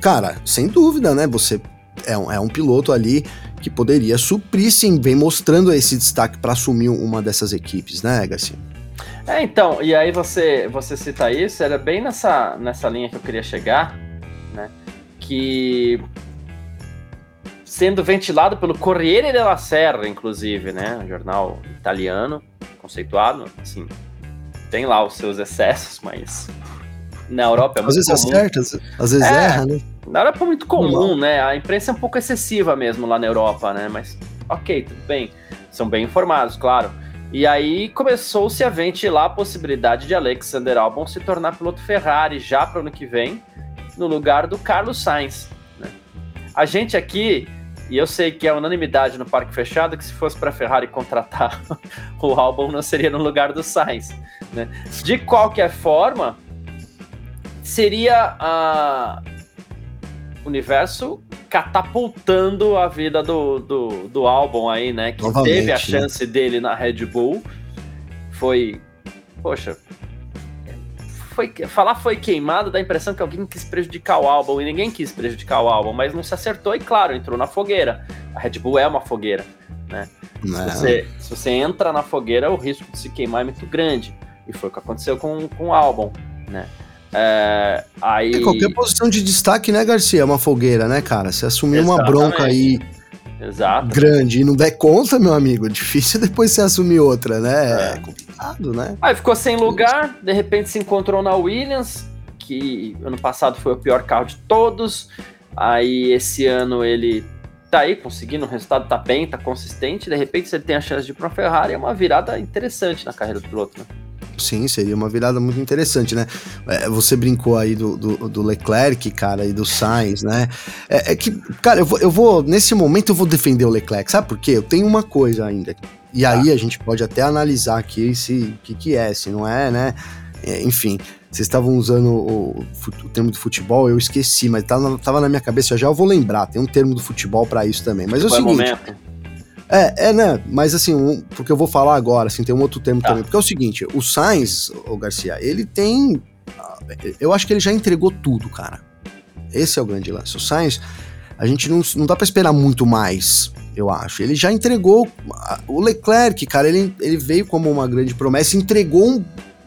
Cara, sem dúvida, né? Você é um, é um piloto ali que poderia suprir, sim, vem mostrando esse destaque para assumir uma dessas equipes, né, Garcia? É, então, e aí você, você cita isso, era bem nessa, nessa linha que eu queria chegar, né? Que sendo ventilado pelo Corriere della Serra, inclusive, né? Um jornal italiano, conceituado, assim, tem lá os seus excessos, mas na Europa é Às muito vezes comum. acerta, às às vezes É. erra, né? Na Europa é muito comum, né? A imprensa é um pouco excessiva mesmo lá na Europa, né? Mas ok, tudo bem. São bem informados, claro. E aí começou-se a ventilar a possibilidade de Alexander Albon se tornar piloto Ferrari já para o ano que vem, no lugar do Carlos Sainz. né? A gente aqui, e eu sei que é unanimidade no Parque Fechado, que se fosse para a Ferrari contratar o Albon não seria no lugar do Sainz. né? De qualquer forma, seria a universo catapultando a vida do, do, do álbum aí, né? Que Novamente, teve a né? chance dele na Red Bull. Foi. Poxa. Foi, falar foi queimado dá a impressão que alguém quis prejudicar o álbum e ninguém quis prejudicar o álbum, mas não se acertou e, claro, entrou na fogueira. A Red Bull é uma fogueira. Se Né? você, se você entra na fogueira, o risco de se queimar é muito grande. E foi o que aconteceu com, com o álbum, né? É, aí... É, qualquer posição de destaque, né, Garcia? É uma fogueira, né, cara? Se assumir uma bronca aí Exato. grande e não der conta, meu amigo, é difícil depois você assumir outra, né? É. É complicado, né? Aí ficou sem lugar, de repente se encontrou na Williams, que ano passado foi o pior carro de todos. Aí esse ano ele tá aí conseguindo, o resultado tá bem, tá consistente. De repente você tem a chance de ir pra Ferrari, é uma virada interessante na carreira do piloto. Né? Sim, seria uma virada muito interessante, né? É, você brincou aí do, do, do Leclerc, cara, e do Sainz, né? É, é que, cara, eu vou, eu vou, nesse momento eu vou defender o Leclerc, sabe por quê? Eu tenho uma coisa ainda. E aí a gente pode até analisar aqui se o que, que é, se não é, né? É, enfim, vocês estavam usando o, o termo do futebol, eu esqueci, mas tava, tava na minha cabeça, já eu vou lembrar, tem um termo do futebol para isso também. Mas é o Foi o seguinte, momento. É, é, né? Mas assim, um, porque eu vou falar agora, assim, tem um outro termo Tá. também. Porque é o seguinte, o Sainz, o Garcia, ele tem. ah, Eu acho que ele já entregou tudo, cara. Esse é o grande lance. O Sainz, a gente não, não dá pra esperar muito mais, eu acho. Ele já entregou. ah, O Leclerc, cara, ele, ele veio como uma grande promessa, entregou um,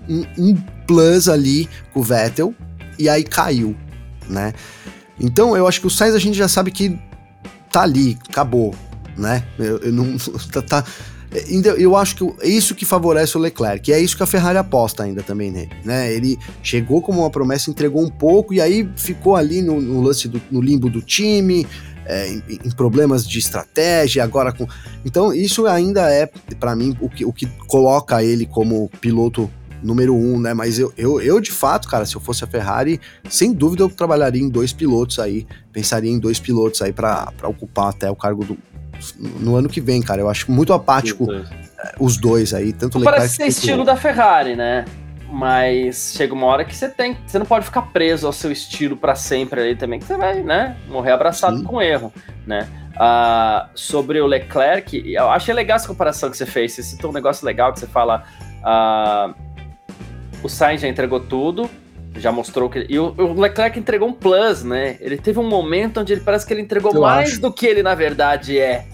um, um plus ali com o Vettel e aí caiu, né? Então eu acho que o Sainz a gente já sabe que tá ali, acabou, né? Eu, eu não tá, tá- eu acho que é isso que favorece o Leclerc, e é isso que a Ferrari aposta ainda também nele, né? Ele chegou como uma promessa, entregou um pouco e aí ficou ali no, no lance do no limbo do time, é, em, em problemas de estratégia, agora com então isso ainda é pra mim o que, o que coloca ele como piloto número um, né? Mas eu, eu, eu, de fato, cara, se eu fosse a Ferrari, sem dúvida eu trabalharia em dois pilotos aí, pensaria em dois pilotos aí pra ocupar até o cargo do no ano que vem, cara. Eu acho muito apático os dois aí, tanto Leclerc Parece ser estilo o- da Ferrari, né? Mas chega uma hora que você tem, você não pode ficar preso ao seu estilo pra sempre ali também, que você vai, né, morrer abraçado Sim. com erro, né? Uh, sobre o Leclerc, eu achei legal essa comparação que você fez. Você citou um negócio legal que você fala. Uh, o Sainz já entregou tudo, já mostrou que. E o, o, Leclerc entregou um plus, né? Ele teve um momento onde ele parece que ele entregou eu mais acho. do que ele na verdade é.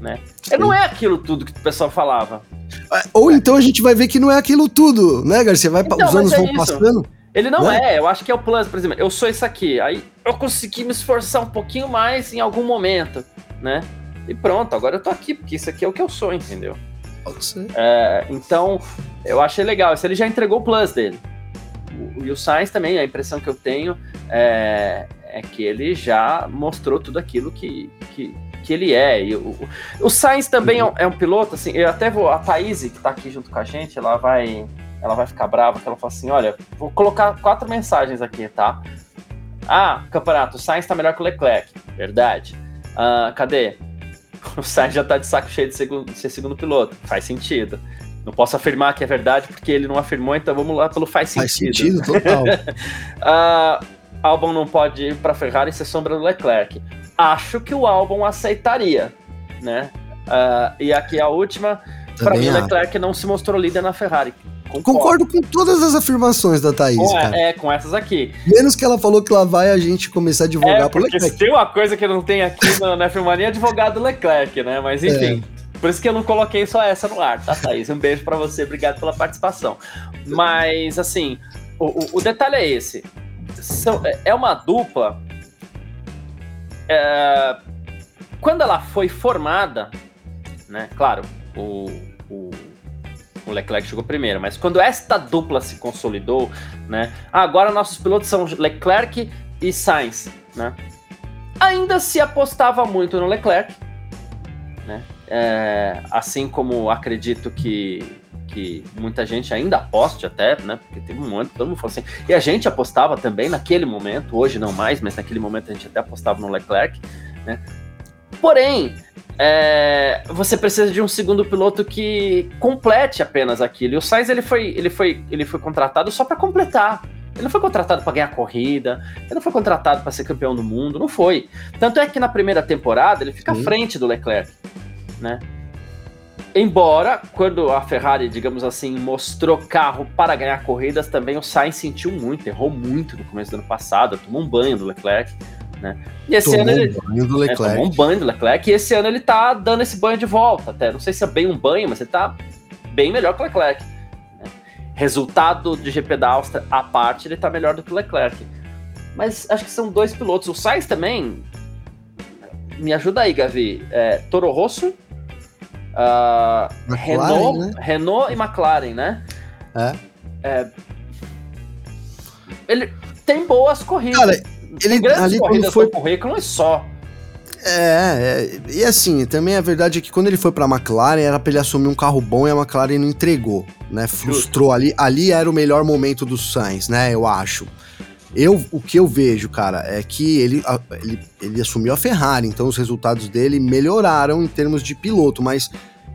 Né? Ele não é aquilo tudo que o pessoal falava. É, ou então a gente vai ver que não é aquilo tudo, né, Garcia? Vai, então, os anos é vão isso. passando. Ele não né? é, eu acho que é o plus, por exemplo, eu sou isso aqui, aí eu consegui me esforçar um pouquinho mais em algum momento, né? E pronto, agora eu tô aqui, porque isso aqui é o que eu sou, entendeu? Pode ser. É, então, eu achei legal. Isso ele já entregou o plus dele. O, e o Sainz também, a impressão que eu tenho é, é que ele já mostrou tudo aquilo que, que, que ele é. E o, o Sainz também uhum. é, um, é, um, piloto, assim, eu até vou. A Thaís, que tá aqui junto com a gente, ela vai. Ela vai ficar brava, que ela fala assim: olha, vou colocar quatro mensagens aqui, tá? Ah, campeonato, o Sainz tá melhor que o Leclerc. Verdade. Ah, cadê? O Sainz já tá de saco cheio de, segundo, de ser segundo piloto. Faz sentido. Não posso afirmar que é verdade porque ele não afirmou, então vamos lá pelo faz sentido. Faz sentido, total. uh, Albon não pode ir para Ferrari ser sombra do Leclerc. Acho que o Albon aceitaria, né? Uh, e aqui a última, para mim o Leclerc não se mostrou líder na Ferrari. Concordo. Concordo. com todas as afirmações da Thaís, com, cara. É, com essas aqui. Menos que ela falou que lá vai a gente começar a advogar é, pro Leclerc. Se tem uma coisa que não tem aqui na, na Filmania, é advogado Leclerc, né? Mas enfim. É. Por isso que eu não coloquei só essa no ar, tá, Thaís? Um beijo para você, obrigado pela participação. Mas, assim, o, o, o detalhe é esse. São, é uma dupla. É, quando ela foi formada, né? Claro, o, o, o, Leclerc chegou primeiro, mas quando esta dupla se consolidou, né? Agora nossos pilotos são Leclerc e Sainz, né? Ainda se apostava muito no Leclerc, né? É, assim como acredito que, que muita gente ainda aposte até, né? Porque teve um momento que todo mundo falou assim. E a gente apostava também naquele momento, hoje não mais, mas naquele momento a gente até apostava no Leclerc, né? Porém, é, você precisa de um segundo piloto que complete apenas aquilo. E o Sainz ele foi, ele foi, ele foi contratado só para completar. Ele não foi contratado para ganhar corrida, ele não foi contratado para ser campeão do mundo, não foi. Tanto é que na primeira temporada ele fica à frente do Leclerc né? Embora, quando a Ferrari, digamos assim, mostrou carro para ganhar corridas, também o Sainz sentiu muito, errou muito no começo do ano passado, tomou um banho do Leclerc, né? E esse tomou ano ele um banho do Leclerc. É, tomou um banho do Leclerc, e esse ano ele tá dando esse banho de volta, até. Não sei se é bem um banho, mas ele tá bem melhor que o Leclerc. Né? Resultado de GP da Áustria à parte, ele tá melhor do que o Leclerc. Mas acho que são dois pilotos. O Sainz também. Me ajuda aí, Gavi. É, Toro Rosso Uh, Renault, né? Renault e McLaren, né? É. é. Ele tem boas corridas. Cara, ele tem ali corridas foi currículo é só. É, é, e assim, também a verdade é que quando ele foi pra McLaren era pra ele assumir um carro bom e a McLaren não entregou, né? Frustrou ali. Ali era o melhor momento do Sainz, né? Eu acho. Eu, o que eu vejo, cara, é que ele, ele, ele assumiu a Ferrari, então os resultados dele melhoraram em termos de piloto, mas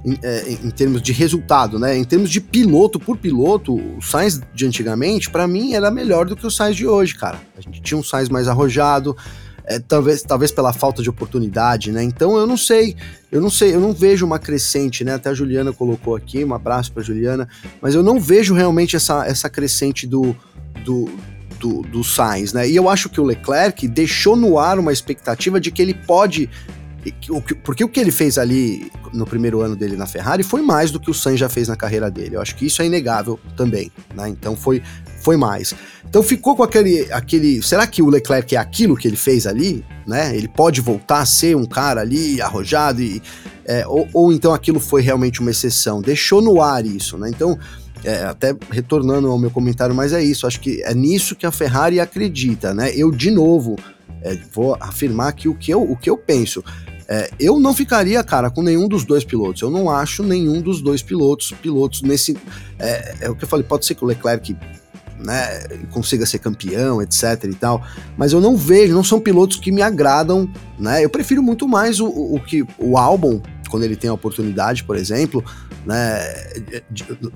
em, é, em, termos de resultado, né? Em termos de piloto por piloto, o Sainz de antigamente, para mim, era melhor do que o Sainz de hoje, cara. A gente tinha um Sainz mais arrojado, é, talvez, talvez pela falta de oportunidade, né? Então eu não sei, eu não sei, eu não vejo uma crescente, né? Até a Juliana colocou aqui, um abraço para Juliana, mas eu não vejo realmente essa, essa crescente do, do, do, do Sainz, né? E eu acho que o Leclerc deixou no ar uma expectativa de que ele pode. Porque o que ele fez ali no primeiro ano dele na Ferrari foi mais do que o Sainz já fez na carreira dele. Eu acho que isso é inegável também, né? Então foi, foi mais. Então ficou com aquele, aquele. Será que o Leclerc é aquilo que ele fez ali? Né? Ele pode voltar a ser um cara ali arrojado e. É, ou, ou então aquilo foi realmente uma exceção. Deixou no ar isso, né? Então é, até retornando ao meu comentário, mas é isso, acho que é nisso que a Ferrari acredita, né? Eu, de novo, é, vou afirmar que o que eu, o que eu penso. É, eu não ficaria, cara, com nenhum dos dois pilotos. Eu não acho nenhum dos dois pilotos pilotos nesse. É, é o que eu falei, pode ser que o Leclerc né, consiga ser campeão, etc e tal, mas eu não vejo, não são pilotos que me agradam, né? Eu prefiro muito mais o, o que o álbum quando ele tem a oportunidade, por exemplo, né,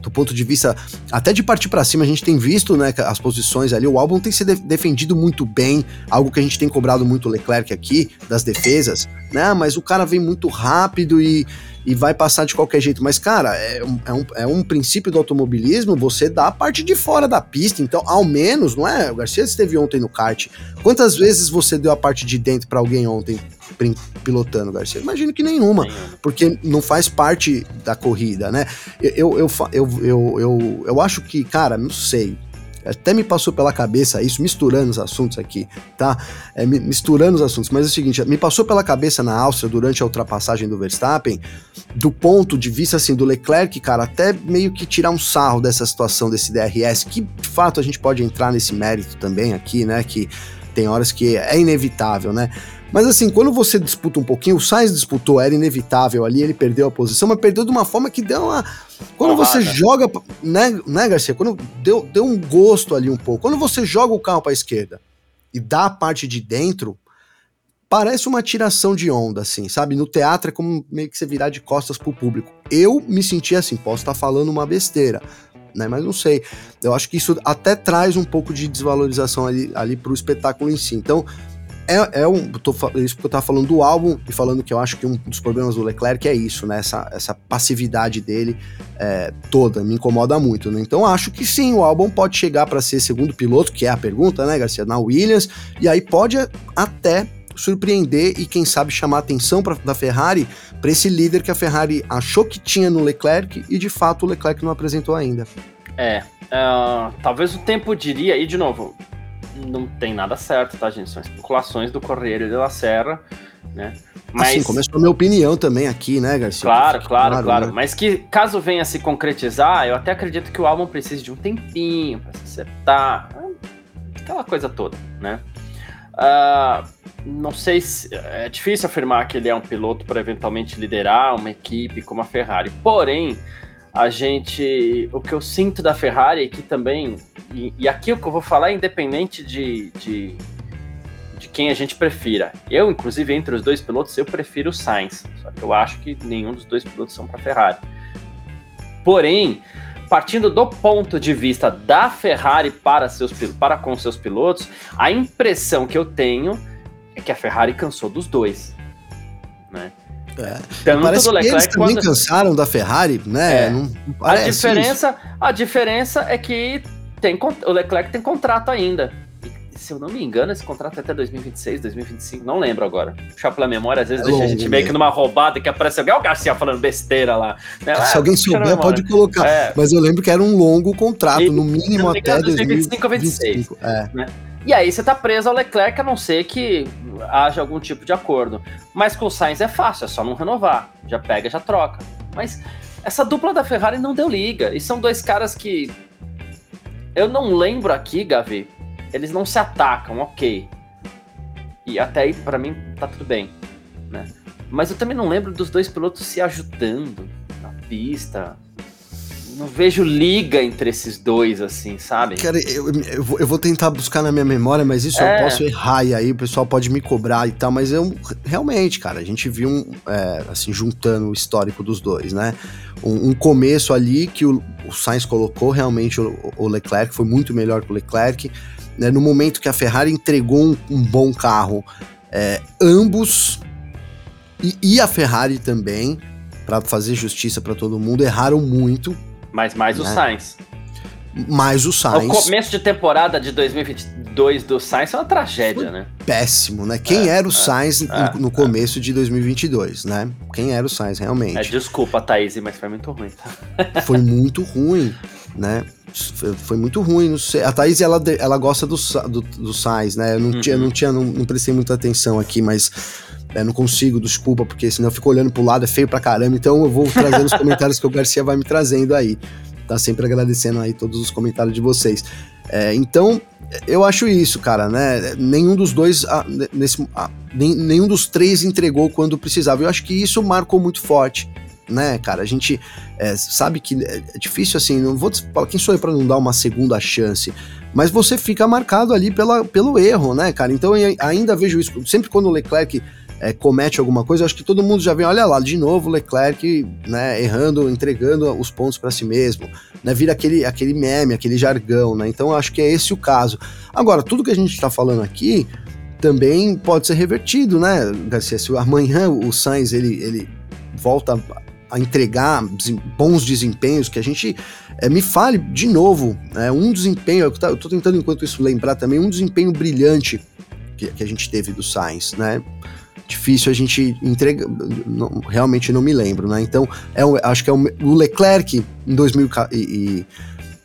do ponto de vista até de partir para cima, a gente tem visto, né, as posições ali, o álbum tem se defendido muito bem, algo que a gente tem cobrado muito o Leclerc aqui das defesas, né, mas o cara vem muito rápido e e vai passar de qualquer jeito. Mas, cara, é um, é um, é um princípio do automobilismo você dá a parte de fora da pista. Então, ao menos, não é? O Garcia esteve ontem no kart. Quantas vezes você deu a parte de dentro para alguém ontem pilotando, Garcia? Imagino que nenhuma, porque não faz parte da corrida, né? Eu, eu, eu, eu, eu, eu acho que, cara, não sei. Até me passou pela cabeça isso, misturando os assuntos aqui, tá? É, misturando os assuntos, mas é o seguinte, me passou pela cabeça na Áustria durante a ultrapassagem do Verstappen, do ponto de vista assim do Leclerc, cara, até meio que tirar um sarro dessa situação desse DRS, que de fato a gente pode entrar nesse mérito também aqui, né? Que tem horas que é inevitável, né? Mas assim, quando você disputa um pouquinho, o Sainz disputou, era inevitável ali, ele perdeu a posição, mas perdeu de uma forma que deu uma. Quando você joga, né, né, Garcia? Quando deu, deu um gosto ali um pouco. Quando você joga o carro para a esquerda e dá a parte de dentro, parece uma tiração de onda, assim, sabe? No teatro é como meio que você virar de costas pro público. Eu me senti assim, posso estar falando uma besteira, né? Mas não sei. Eu acho que isso até traz um pouco de desvalorização ali, ali pro espetáculo em si. Então, é, é um. Tô, isso porque eu tava falando do álbum e falando que eu acho que um dos problemas do Leclerc é isso, né? Essa, essa passividade dele é, toda me incomoda muito, né? Então acho que sim, o álbum pode chegar para ser segundo piloto, que é a pergunta, né, Garcia? Na Williams, e aí pode até surpreender e quem sabe chamar atenção pra, da Ferrari para esse líder que a Ferrari achou que tinha no Leclerc e de fato o Leclerc não apresentou ainda. É, uh, talvez o tempo diria, e de novo, não tem nada certo, tá, gente? São especulações do Correio de la Serra, né? Mas... Assim, começou a minha opinião também aqui, né, Garcia? Claro, claro, claro. claro. Né? Mas que caso venha se concretizar, eu até acredito que o álbum precise de um tempinho para se acertar. Aquela coisa toda, né? Uh, não sei se. É difícil afirmar que ele é um piloto para eventualmente liderar uma equipe como a Ferrari. Porém, a gente. O que eu sinto da Ferrari que também. E, e aqui o que eu vou falar é independente de, de, de, quem a gente prefira. Eu, inclusive, entre os dois pilotos, eu prefiro o Sainz. Só que eu acho que nenhum dos dois pilotos são para a Ferrari. Porém, partindo do ponto de vista da Ferrari para, seus, para com seus pilotos, a impressão que eu tenho é que a Ferrari cansou dos dois. Né? É. Tanto parece do Leclerc que eles também cansaram da Ferrari, né? É. Não, não a diferença, isso. a diferença é que tem o Leclerc tem contrato ainda. E, se eu não me engano, esse contrato é até 2026, 2025, não lembro agora. Puxar pela memória, às vezes é deixa a gente meio que numa roubada que aparece alguém, o Garcia falando besteira lá. Né? Se ah, alguém souber, pode colocar. É. Mas eu lembro que era um longo contrato, e, no mínimo até 2025 ou 2026. É. Né? E aí você tá preso ao Leclerc, a não ser que haja algum tipo de acordo. Mas com o Sainz é fácil, é só não renovar. Já pega, já troca. Mas essa dupla da Ferrari não deu liga. E são dois caras que. Eu não lembro aqui, Gavi. Eles não se atacam, ok. E até aí, pra mim, tá tudo bem. Né? Mas eu também não lembro dos dois pilotos se ajudando na pista, não vejo liga entre esses dois, assim, sabe? Cara, eu, eu, vou, eu vou tentar buscar na minha memória, mas isso é. eu posso errar e aí o pessoal pode me cobrar e tal, mas eu realmente, cara, a gente viu um, é, assim, juntando o histórico dos dois, né? Um, um começo ali que o, o Sainz colocou realmente o, o, Leclerc, foi muito melhor que o Leclerc, né? No momento que a Ferrari entregou um, um bom carro, é, ambos e, e a Ferrari também, para fazer justiça para todo mundo, erraram muito mas mais né? o Sainz. Mais o Sainz. O começo de temporada de 2022 do Sainz é uma tragédia, Foi né? Péssimo, né? Quem é, era o é, Sainz é, no, no, começo é. de 2022, né? Quem era o Sainz realmente? É, desculpa, Thaís, mas foi muito ruim, tá? Foi muito ruim, né? Foi, muito ruim. A Thaís, ela, ela gosta do, do, do Sainz, né? Eu não uhum. tinha, não, tinha não, não prestei muita atenção aqui, mas é, não consigo, desculpa, porque senão eu fico olhando pro lado, é feio pra caramba. Então eu vou trazendo os comentários que o Garcia vai me trazendo aí. Tá sempre agradecendo aí todos os comentários de vocês. É, então, eu acho isso, cara, né? Nenhum dos dois, ah, nesse, ah, nem, nenhum dos três entregou quando precisava. Eu acho que isso marcou muito forte, né, cara? A gente é, sabe que é difícil assim, não vou falar quem sou eu para não dar uma segunda chance, mas você fica marcado ali pela, pelo erro, né, cara? Então eu ainda vejo isso, sempre quando o Leclerc é, comete alguma coisa, acho que todo mundo já vem, olha lá, de novo, Leclerc, né, errando, entregando os pontos para si mesmo, né, vira aquele, aquele meme, aquele jargão, né, então acho que é esse o caso. Agora, tudo que a gente está falando aqui também pode ser revertido, né, Garcia, se amanhã o Sainz, ele, ele volta a entregar bons desempenhos, que a gente é, me fale de novo, é, um desempenho, eu eu tô tentando enquanto isso lembrar também, um desempenho brilhante que, que a gente teve do Sainz, né? Difícil a gente entregar, não, realmente não me lembro, né? Então, é, acho que é o, o Leclerc em 2000 e, e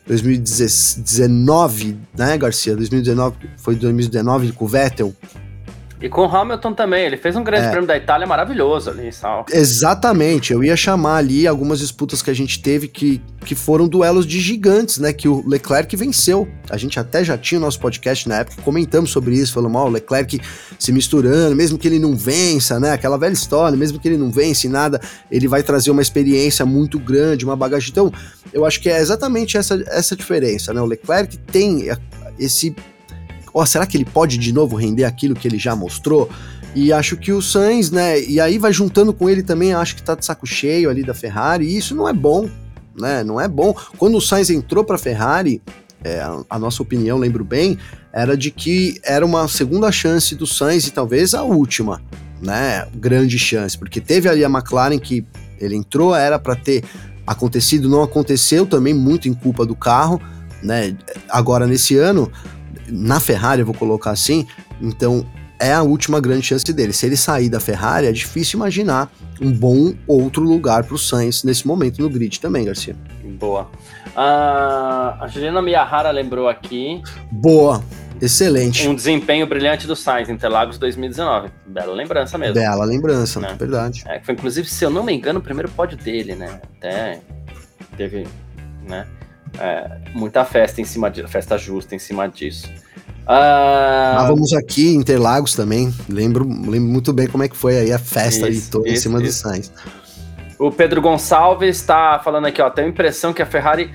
2019, né, Garcia? 2019, foi 2019 com o Vettel, e com o Hamilton também, ele fez um grande é. prêmio da Itália maravilhoso ali, sal. Exatamente, eu ia chamar ali algumas disputas que a gente teve que, que foram duelos de gigantes, né? Que o Leclerc venceu. A gente até já tinha o nosso podcast na época, comentamos sobre isso, falamos, ó, o Leclerc se misturando, mesmo que ele não vença, né? Aquela velha história, mesmo que ele não vence nada, ele vai trazer uma experiência muito grande, uma bagagem. Então, eu acho que é exatamente essa, essa diferença, né? O Leclerc tem esse oh, será que ele pode de novo render aquilo que ele já mostrou? E acho que o Sainz, né? E aí vai juntando com ele também, acho que tá de saco cheio ali da Ferrari, e isso não é bom, né? Não é bom. Quando o Sainz entrou para a Ferrari, é, a nossa opinião, lembro bem, era de que era uma segunda chance do Sainz e talvez a última, né? Grande chance, porque teve ali a McLaren que ele entrou, era para ter acontecido, não aconteceu, também muito em culpa do carro, né? Agora nesse ano, na Ferrari, eu vou colocar assim, então é a última grande chance dele. Se ele sair da Ferrari, é difícil imaginar um bom outro lugar para o Sainz nesse momento no grid também, Garcia. Boa. A Juliana Miyahara lembrou aqui. Boa. Excelente. Um desempenho brilhante do Sainz, Interlagos 2019. Bela lembrança mesmo. Bela lembrança, né? verdade. É, foi inclusive, se eu não me engano, o primeiro pódio dele, né? Até teve, né? É, muita festa em cima disso, festa justa em cima disso. Ah, vamos aqui, Interlagos também. Lembro, lembro muito bem como é que foi aí a festa isso, toda isso, em cima isso. do Sainz. O Pedro Gonçalves está falando aqui, ó, tem a impressão que a Ferrari,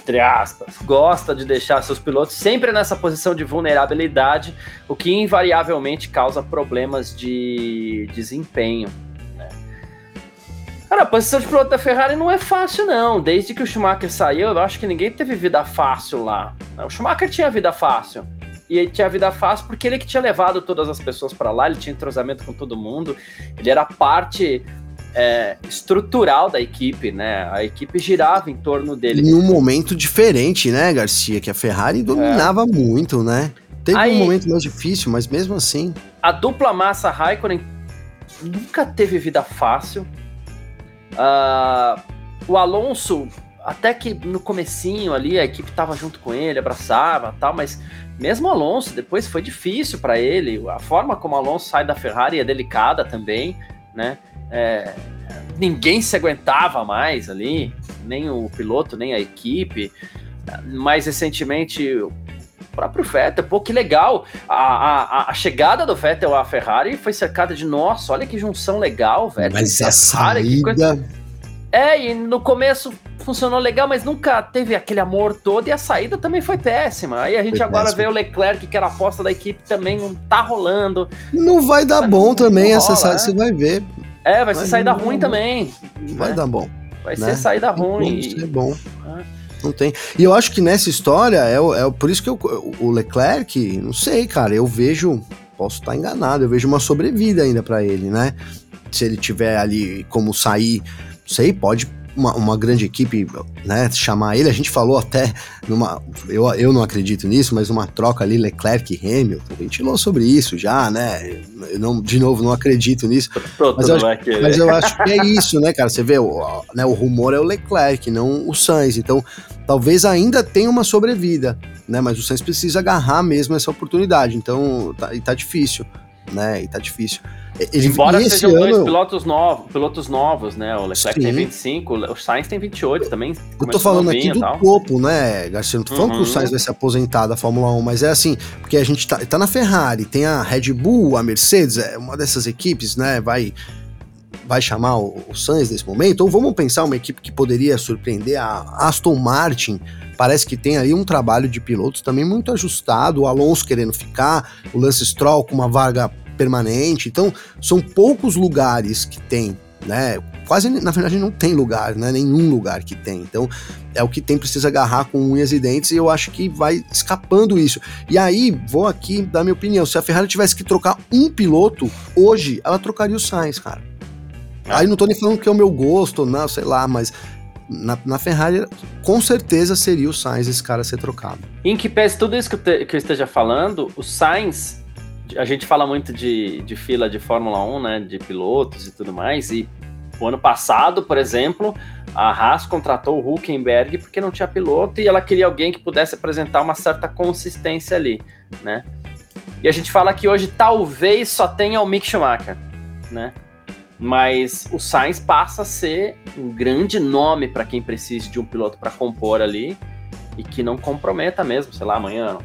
entre aspas, gosta de deixar seus pilotos sempre nessa posição de vulnerabilidade, o que invariavelmente causa problemas de desempenho. Cara, a posição de piloto da Ferrari não é fácil, não. Desde que o Schumacher saiu, eu acho que ninguém teve vida fácil lá. O Schumacher tinha vida fácil. E ele tinha vida fácil porque ele que tinha levado todas as pessoas para lá, ele tinha entrosamento com todo mundo, ele era parte é, estrutural da equipe, né? A equipe girava em torno dele. Em um momento diferente, né, Garcia? Que a Ferrari dominava é. muito, né? Teve Aí, um momento mais difícil, mas mesmo assim. A dupla massa Raikkonen nunca teve vida fácil. Uh, o Alonso, até que no comecinho ali, a equipe tava junto com ele, abraçava tal, mas mesmo o Alonso, depois foi difícil para ele. A forma como Alonso sai da Ferrari é delicada também, né? É, ninguém se aguentava mais ali, nem o piloto, nem a equipe. Mais recentemente, próprio Vettel, pô, que legal. A, a, a chegada do Vettel à Ferrari foi cercada de, nossa, olha que junção legal, Vettel. Mas a Ferrari, saída... É, e no começo funcionou legal, mas nunca teve aquele amor todo, e a saída também foi péssima. Aí a gente foi agora péssimo. vê o Leclerc, que era a aposta da equipe, também não tá rolando. Não vai dar bom também, essa saída, é. você vai ver. É, vai ser saída ruim também. Vai né? dar bom. Vai né? ser saída ruim. Vai ser bom. É. Não tem. E eu acho que nessa história, é, é por isso que eu, o Leclerc, não sei, cara, eu vejo, posso estar enganado, eu vejo uma sobrevida ainda para ele, né? Se ele tiver ali como sair, não sei, pode uma, uma, grande equipe, né, chamar ele, a gente falou até numa, eu, eu não acredito nisso, mas uma troca ali Leclerc e Hamilton, a gente falou sobre isso já, né, eu não, de novo, não acredito nisso, mas eu, acho, mas eu, acho, que é isso, né, cara, você vê, o, né, o rumor é o Leclerc, não o Sainz, então talvez ainda tenha uma sobrevida, né, mas o Sainz precisa agarrar mesmo essa oportunidade, então tá, e tá difícil, né, e tá difícil. Ele, Embora sejam ano... dois pilotos novos, pilotos novos, né? O Leclerc Sim. tem 25, o Sainz tem 28 também. Eu tô falando aqui do topo, né, Garcia? Não tô falando uhum. que o uhum. Sainz vai se aposentar da Fórmula 1, mas é assim, porque a gente tá, tá na Ferrari, tem a Red Bull, a Mercedes, é uma dessas equipes, né? Vai vai chamar o, o Sainz nesse momento, ou vamos pensar uma equipe que poderia surpreender a Aston Martin, parece que tem aí um trabalho de pilotos também muito ajustado, o Alonso querendo ficar, o Lance Stroll com uma vaga permanente. Então, são poucos lugares que tem, né? Quase, na verdade, não tem lugar, né? Nenhum lugar que tem. Então, é o que tem, precisa agarrar com unhas e dentes, e eu acho que vai escapando isso. E aí, vou aqui dar minha opinião. Se a Ferrari tivesse que trocar um piloto, hoje, ela trocaria o Sainz, cara. Ah. Aí não tô nem falando que é o meu gosto, não, sei lá, mas na, na, Ferrari, com certeza seria o Sainz esse cara ser trocado. Em que pese tudo isso que eu, te, que eu esteja falando, o Sainz, a gente fala muito de, de fila de Fórmula 1, né, de pilotos e tudo mais, e o ano passado, por exemplo, a Haas contratou o Huckenberg porque não tinha piloto e ela queria alguém que pudesse apresentar uma certa consistência ali, né? E a gente fala que hoje talvez só tenha o Mick Schumacher, né? Mas o Sainz passa a ser um grande nome para quem precise de um piloto para compor ali e que não comprometa mesmo, sei lá, amanhã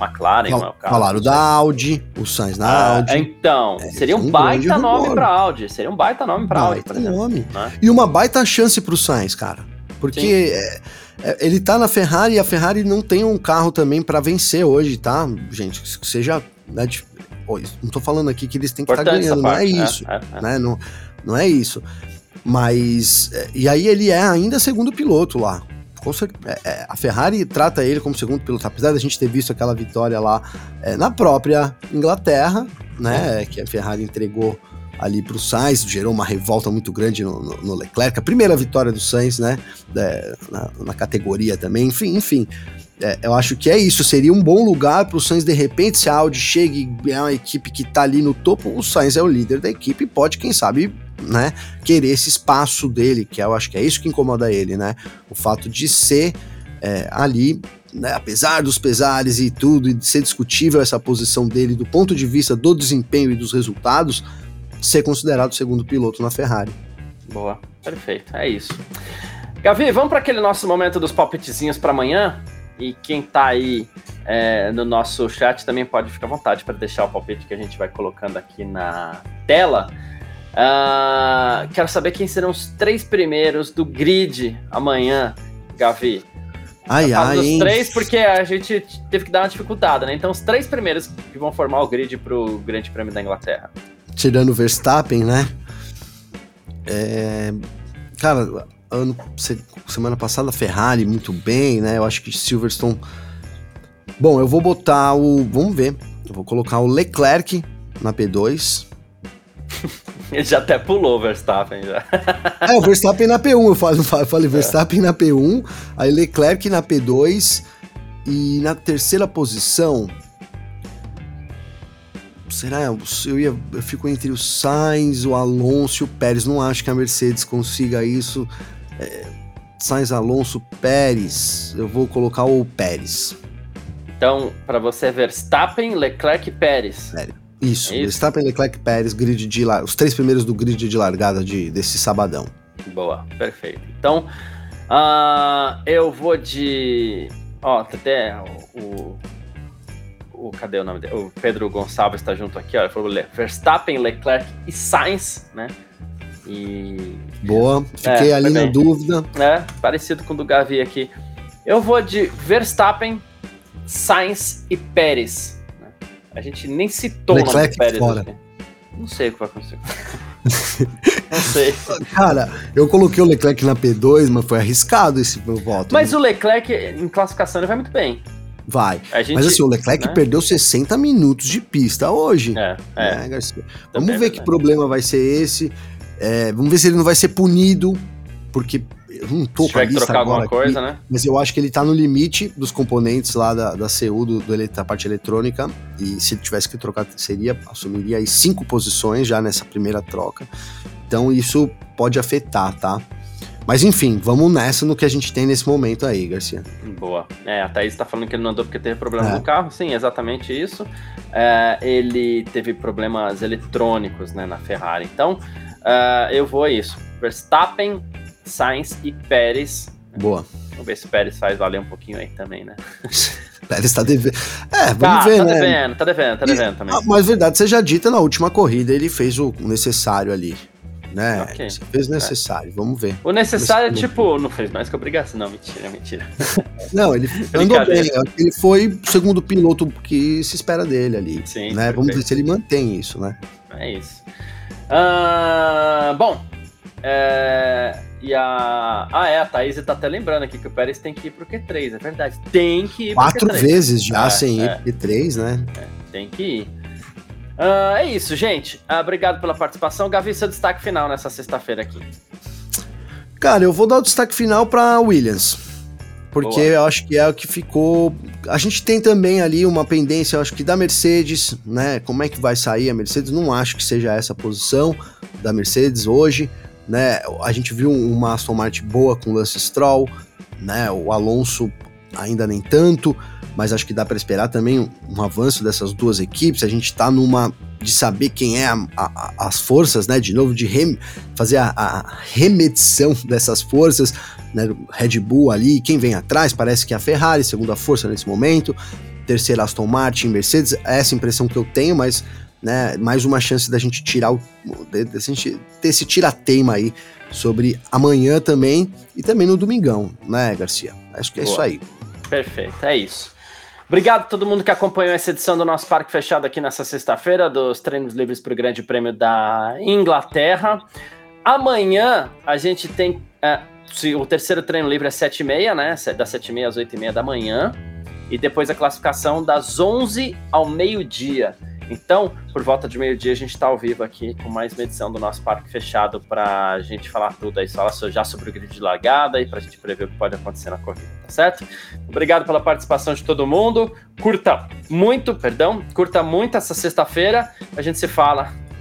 McLaren, Fal carro, Falaram da Audi, o Sainz na ah, Audi. Então, é, seria um, baita nome para Audi, seria um baita nome para Audi, por exemplo. Nome. Né? E uma baita chance para o Sainz, cara. Porque é, é, ele tá na Ferrari e a Ferrari não tem um carro também para vencer hoje, tá? Gente, seja né, não tô falando aqui que eles têm que estar tá ganhando, não é isso, é, é, né? Não, não é isso. Mas, é, e aí ele é ainda segundo piloto lá. É, é, a Ferrari trata ele como segundo piloto, apesar da gente ter visto aquela vitória lá na própria Inglaterra, né? Que a Ferrari entregou ali para o Sainz, gerou uma revolta muito grande no, no, no, Leclerc, a primeira vitória do Sainz, né? na, na, categoria também, enfim, enfim. É, eu acho que é isso, seria um bom lugar para o Sainz, de repente, se a Audi chegue e é uma equipe que está ali no topo, o Sainz é o líder da equipe e pode, quem sabe, né, querer esse espaço dele, que eu acho que é isso que incomoda ele, né? O fato de ser é, ali, né, apesar dos pesares e tudo, e de ser discutível essa posição dele do ponto de vista do desempenho e dos resultados, ser considerado segundo piloto na Ferrari. Boa, perfeito, é isso. Gavi, vamos para aquele nosso momento dos palpitezinhos para amanhã? E quem tá aí é, no nosso chat também pode ficar à vontade para deixar o palpite que a gente vai colocando aqui na tela. Uh, quero saber quem serão os três primeiros do grid amanhã, Gavi. Ai, ai, os três, porque a gente teve que dar uma dificuldade, né? Então, os três primeiros que vão formar o grid pro Grande Prêmio da Inglaterra. Tirando o Verstappen, né? É... Cara, ano, semana passada Ferrari muito bem, né? Eu acho que Silverstone. Bom, eu vou botar o. Vamos ver. Eu vou colocar o Leclerc na P2. Ele já até pulou o Verstappen já. É, o Verstappen na P1, eu falei, eu falei Verstappen é. na P1, aí Leclerc na P2 e na terceira posição. Será? Eu, ia, eu fico entre o Sainz, o Alonso e o Pérez. Não acho que a Mercedes consiga isso. É, Sainz Alonso Pérez. Eu vou colocar o Pérez. Então, para você é Verstappen, Leclerc e Pérez. Pérez. Isso, é isso, Verstappen, Leclerc, Pérez, grid de os três primeiros do grid de largada de, desse sabadão. Boa, perfeito. Então, uh, eu vou de. Ó, tá até o, o. Cadê o nome dele? O Pedro Gonçalves está junto aqui, ó. Ele falou Verstappen, Leclerc e Sainz, né? E. Boa, fiquei é, ali na dúvida. É, parecido com o do Gavi aqui. Eu vou de Verstappen, Sainz e Pérez. Né? A gente nem citou Leclerc o nome do Pérez fora. Aqui. Não sei o que vai acontecer. Não sei. Cara, eu coloquei o Leclerc na P2, mas foi arriscado esse meu voto. Mas né? o Leclerc, em classificação, ele vai muito bem. Vai. Gente, mas assim, o Leclerc né? perdeu 60 minutos de pista hoje. É, é. Né, Vamos ver que problema vai ser esse. É, vamos ver se ele não vai ser punido, porque eu não tô com a lista agora coisa, aqui, né? mas eu acho que ele tá no limite dos componentes lá da, da CU, do, do, da parte eletrônica, e se ele tivesse que trocar, seria, assumiria aí cinco posições já nessa primeira troca. Então isso pode afetar, tá? Mas enfim, vamos nessa no que a gente tem nesse momento aí, Garcia. Boa. É, a Thaís tá falando que ele não andou porque teve problema é. no carro. Sim, exatamente isso. É, ele teve problemas eletrônicos né, na Ferrari. Então, Uh, eu vou a isso. Verstappen, Sainz e Pérez. Boa. Vamos ver se o Pérez faz valer um pouquinho aí também, né? Pérez tá devendo. É, vamos tá, ver, tá né? Devendo, tá devendo, tá devendo também. Mas verdade seja dita, na última corrida ele fez o necessário ali. né? Okay. Fez necessário, é. vamos ver. O necessário é tipo, não fez mais que obrigação. Não, mentira, mentira. não, ele andou bem. Ele foi o segundo piloto que se espera dele ali. Sim. Né? Vamos ver se ele mantém isso, né? É isso. Uh, bom, é, e a. Ah, é, a Thaís tá até lembrando aqui que o Pérez tem que ir pro Q3, é verdade. Tem que ir pro Quatro Q3. vezes já é, sem é. ir pro Q3, né? É, tem que ir. Uh, é isso, gente. Uh, obrigado pela participação. Gavi, seu destaque final nessa sexta-feira aqui. Cara, eu vou dar o destaque final para Williams. Porque Boa. eu acho que é o que ficou. A gente tem também ali uma pendência, eu acho que da Mercedes, né? Como é que vai sair a Mercedes? Não acho que seja essa a posição da Mercedes hoje né? A gente viu uma Aston Martin boa com o Lance Stroll, né? O Alonso ainda nem tanto, mas acho que dá para esperar também um, um, avanço dessas duas equipes. A gente está numa de saber quem é a, a, as forças, né? De novo, de rem, fazer a, a, remedição dessas forças, né? Red Bull ali, quem vem atrás, parece que é a Ferrari, segunda força nesse momento. Terceira Aston Martin, Mercedes, é essa impressão que eu tenho, mas né, mais uma chance da gente tirar o. De, de, de, ter esse tirateima aí sobre amanhã também e também no domingão, né, Garcia? Acho que é Boa. isso aí. Perfeito, é isso. Obrigado a todo mundo que acompanhou essa edição do nosso Parque Fechado aqui nessa sexta-feira, dos treinos livres para o Grande Prêmio da Inglaterra. Amanhã a gente tem. É, o terceiro treino livre é 7h30, né? Das 7h30 às 8h30 da manhã. E depois a classificação das 11 ao meio-dia. Então, por volta de meio-dia, a gente está ao vivo aqui com mais uma edição do nosso Parque Fechado para a gente falar tudo aí, falar já sobre o grid de largada e para a gente prever o que pode acontecer na corrida, tá certo? Obrigado pela participação de todo mundo. Curta muito, perdão, curta muito essa sexta-feira. A gente se fala.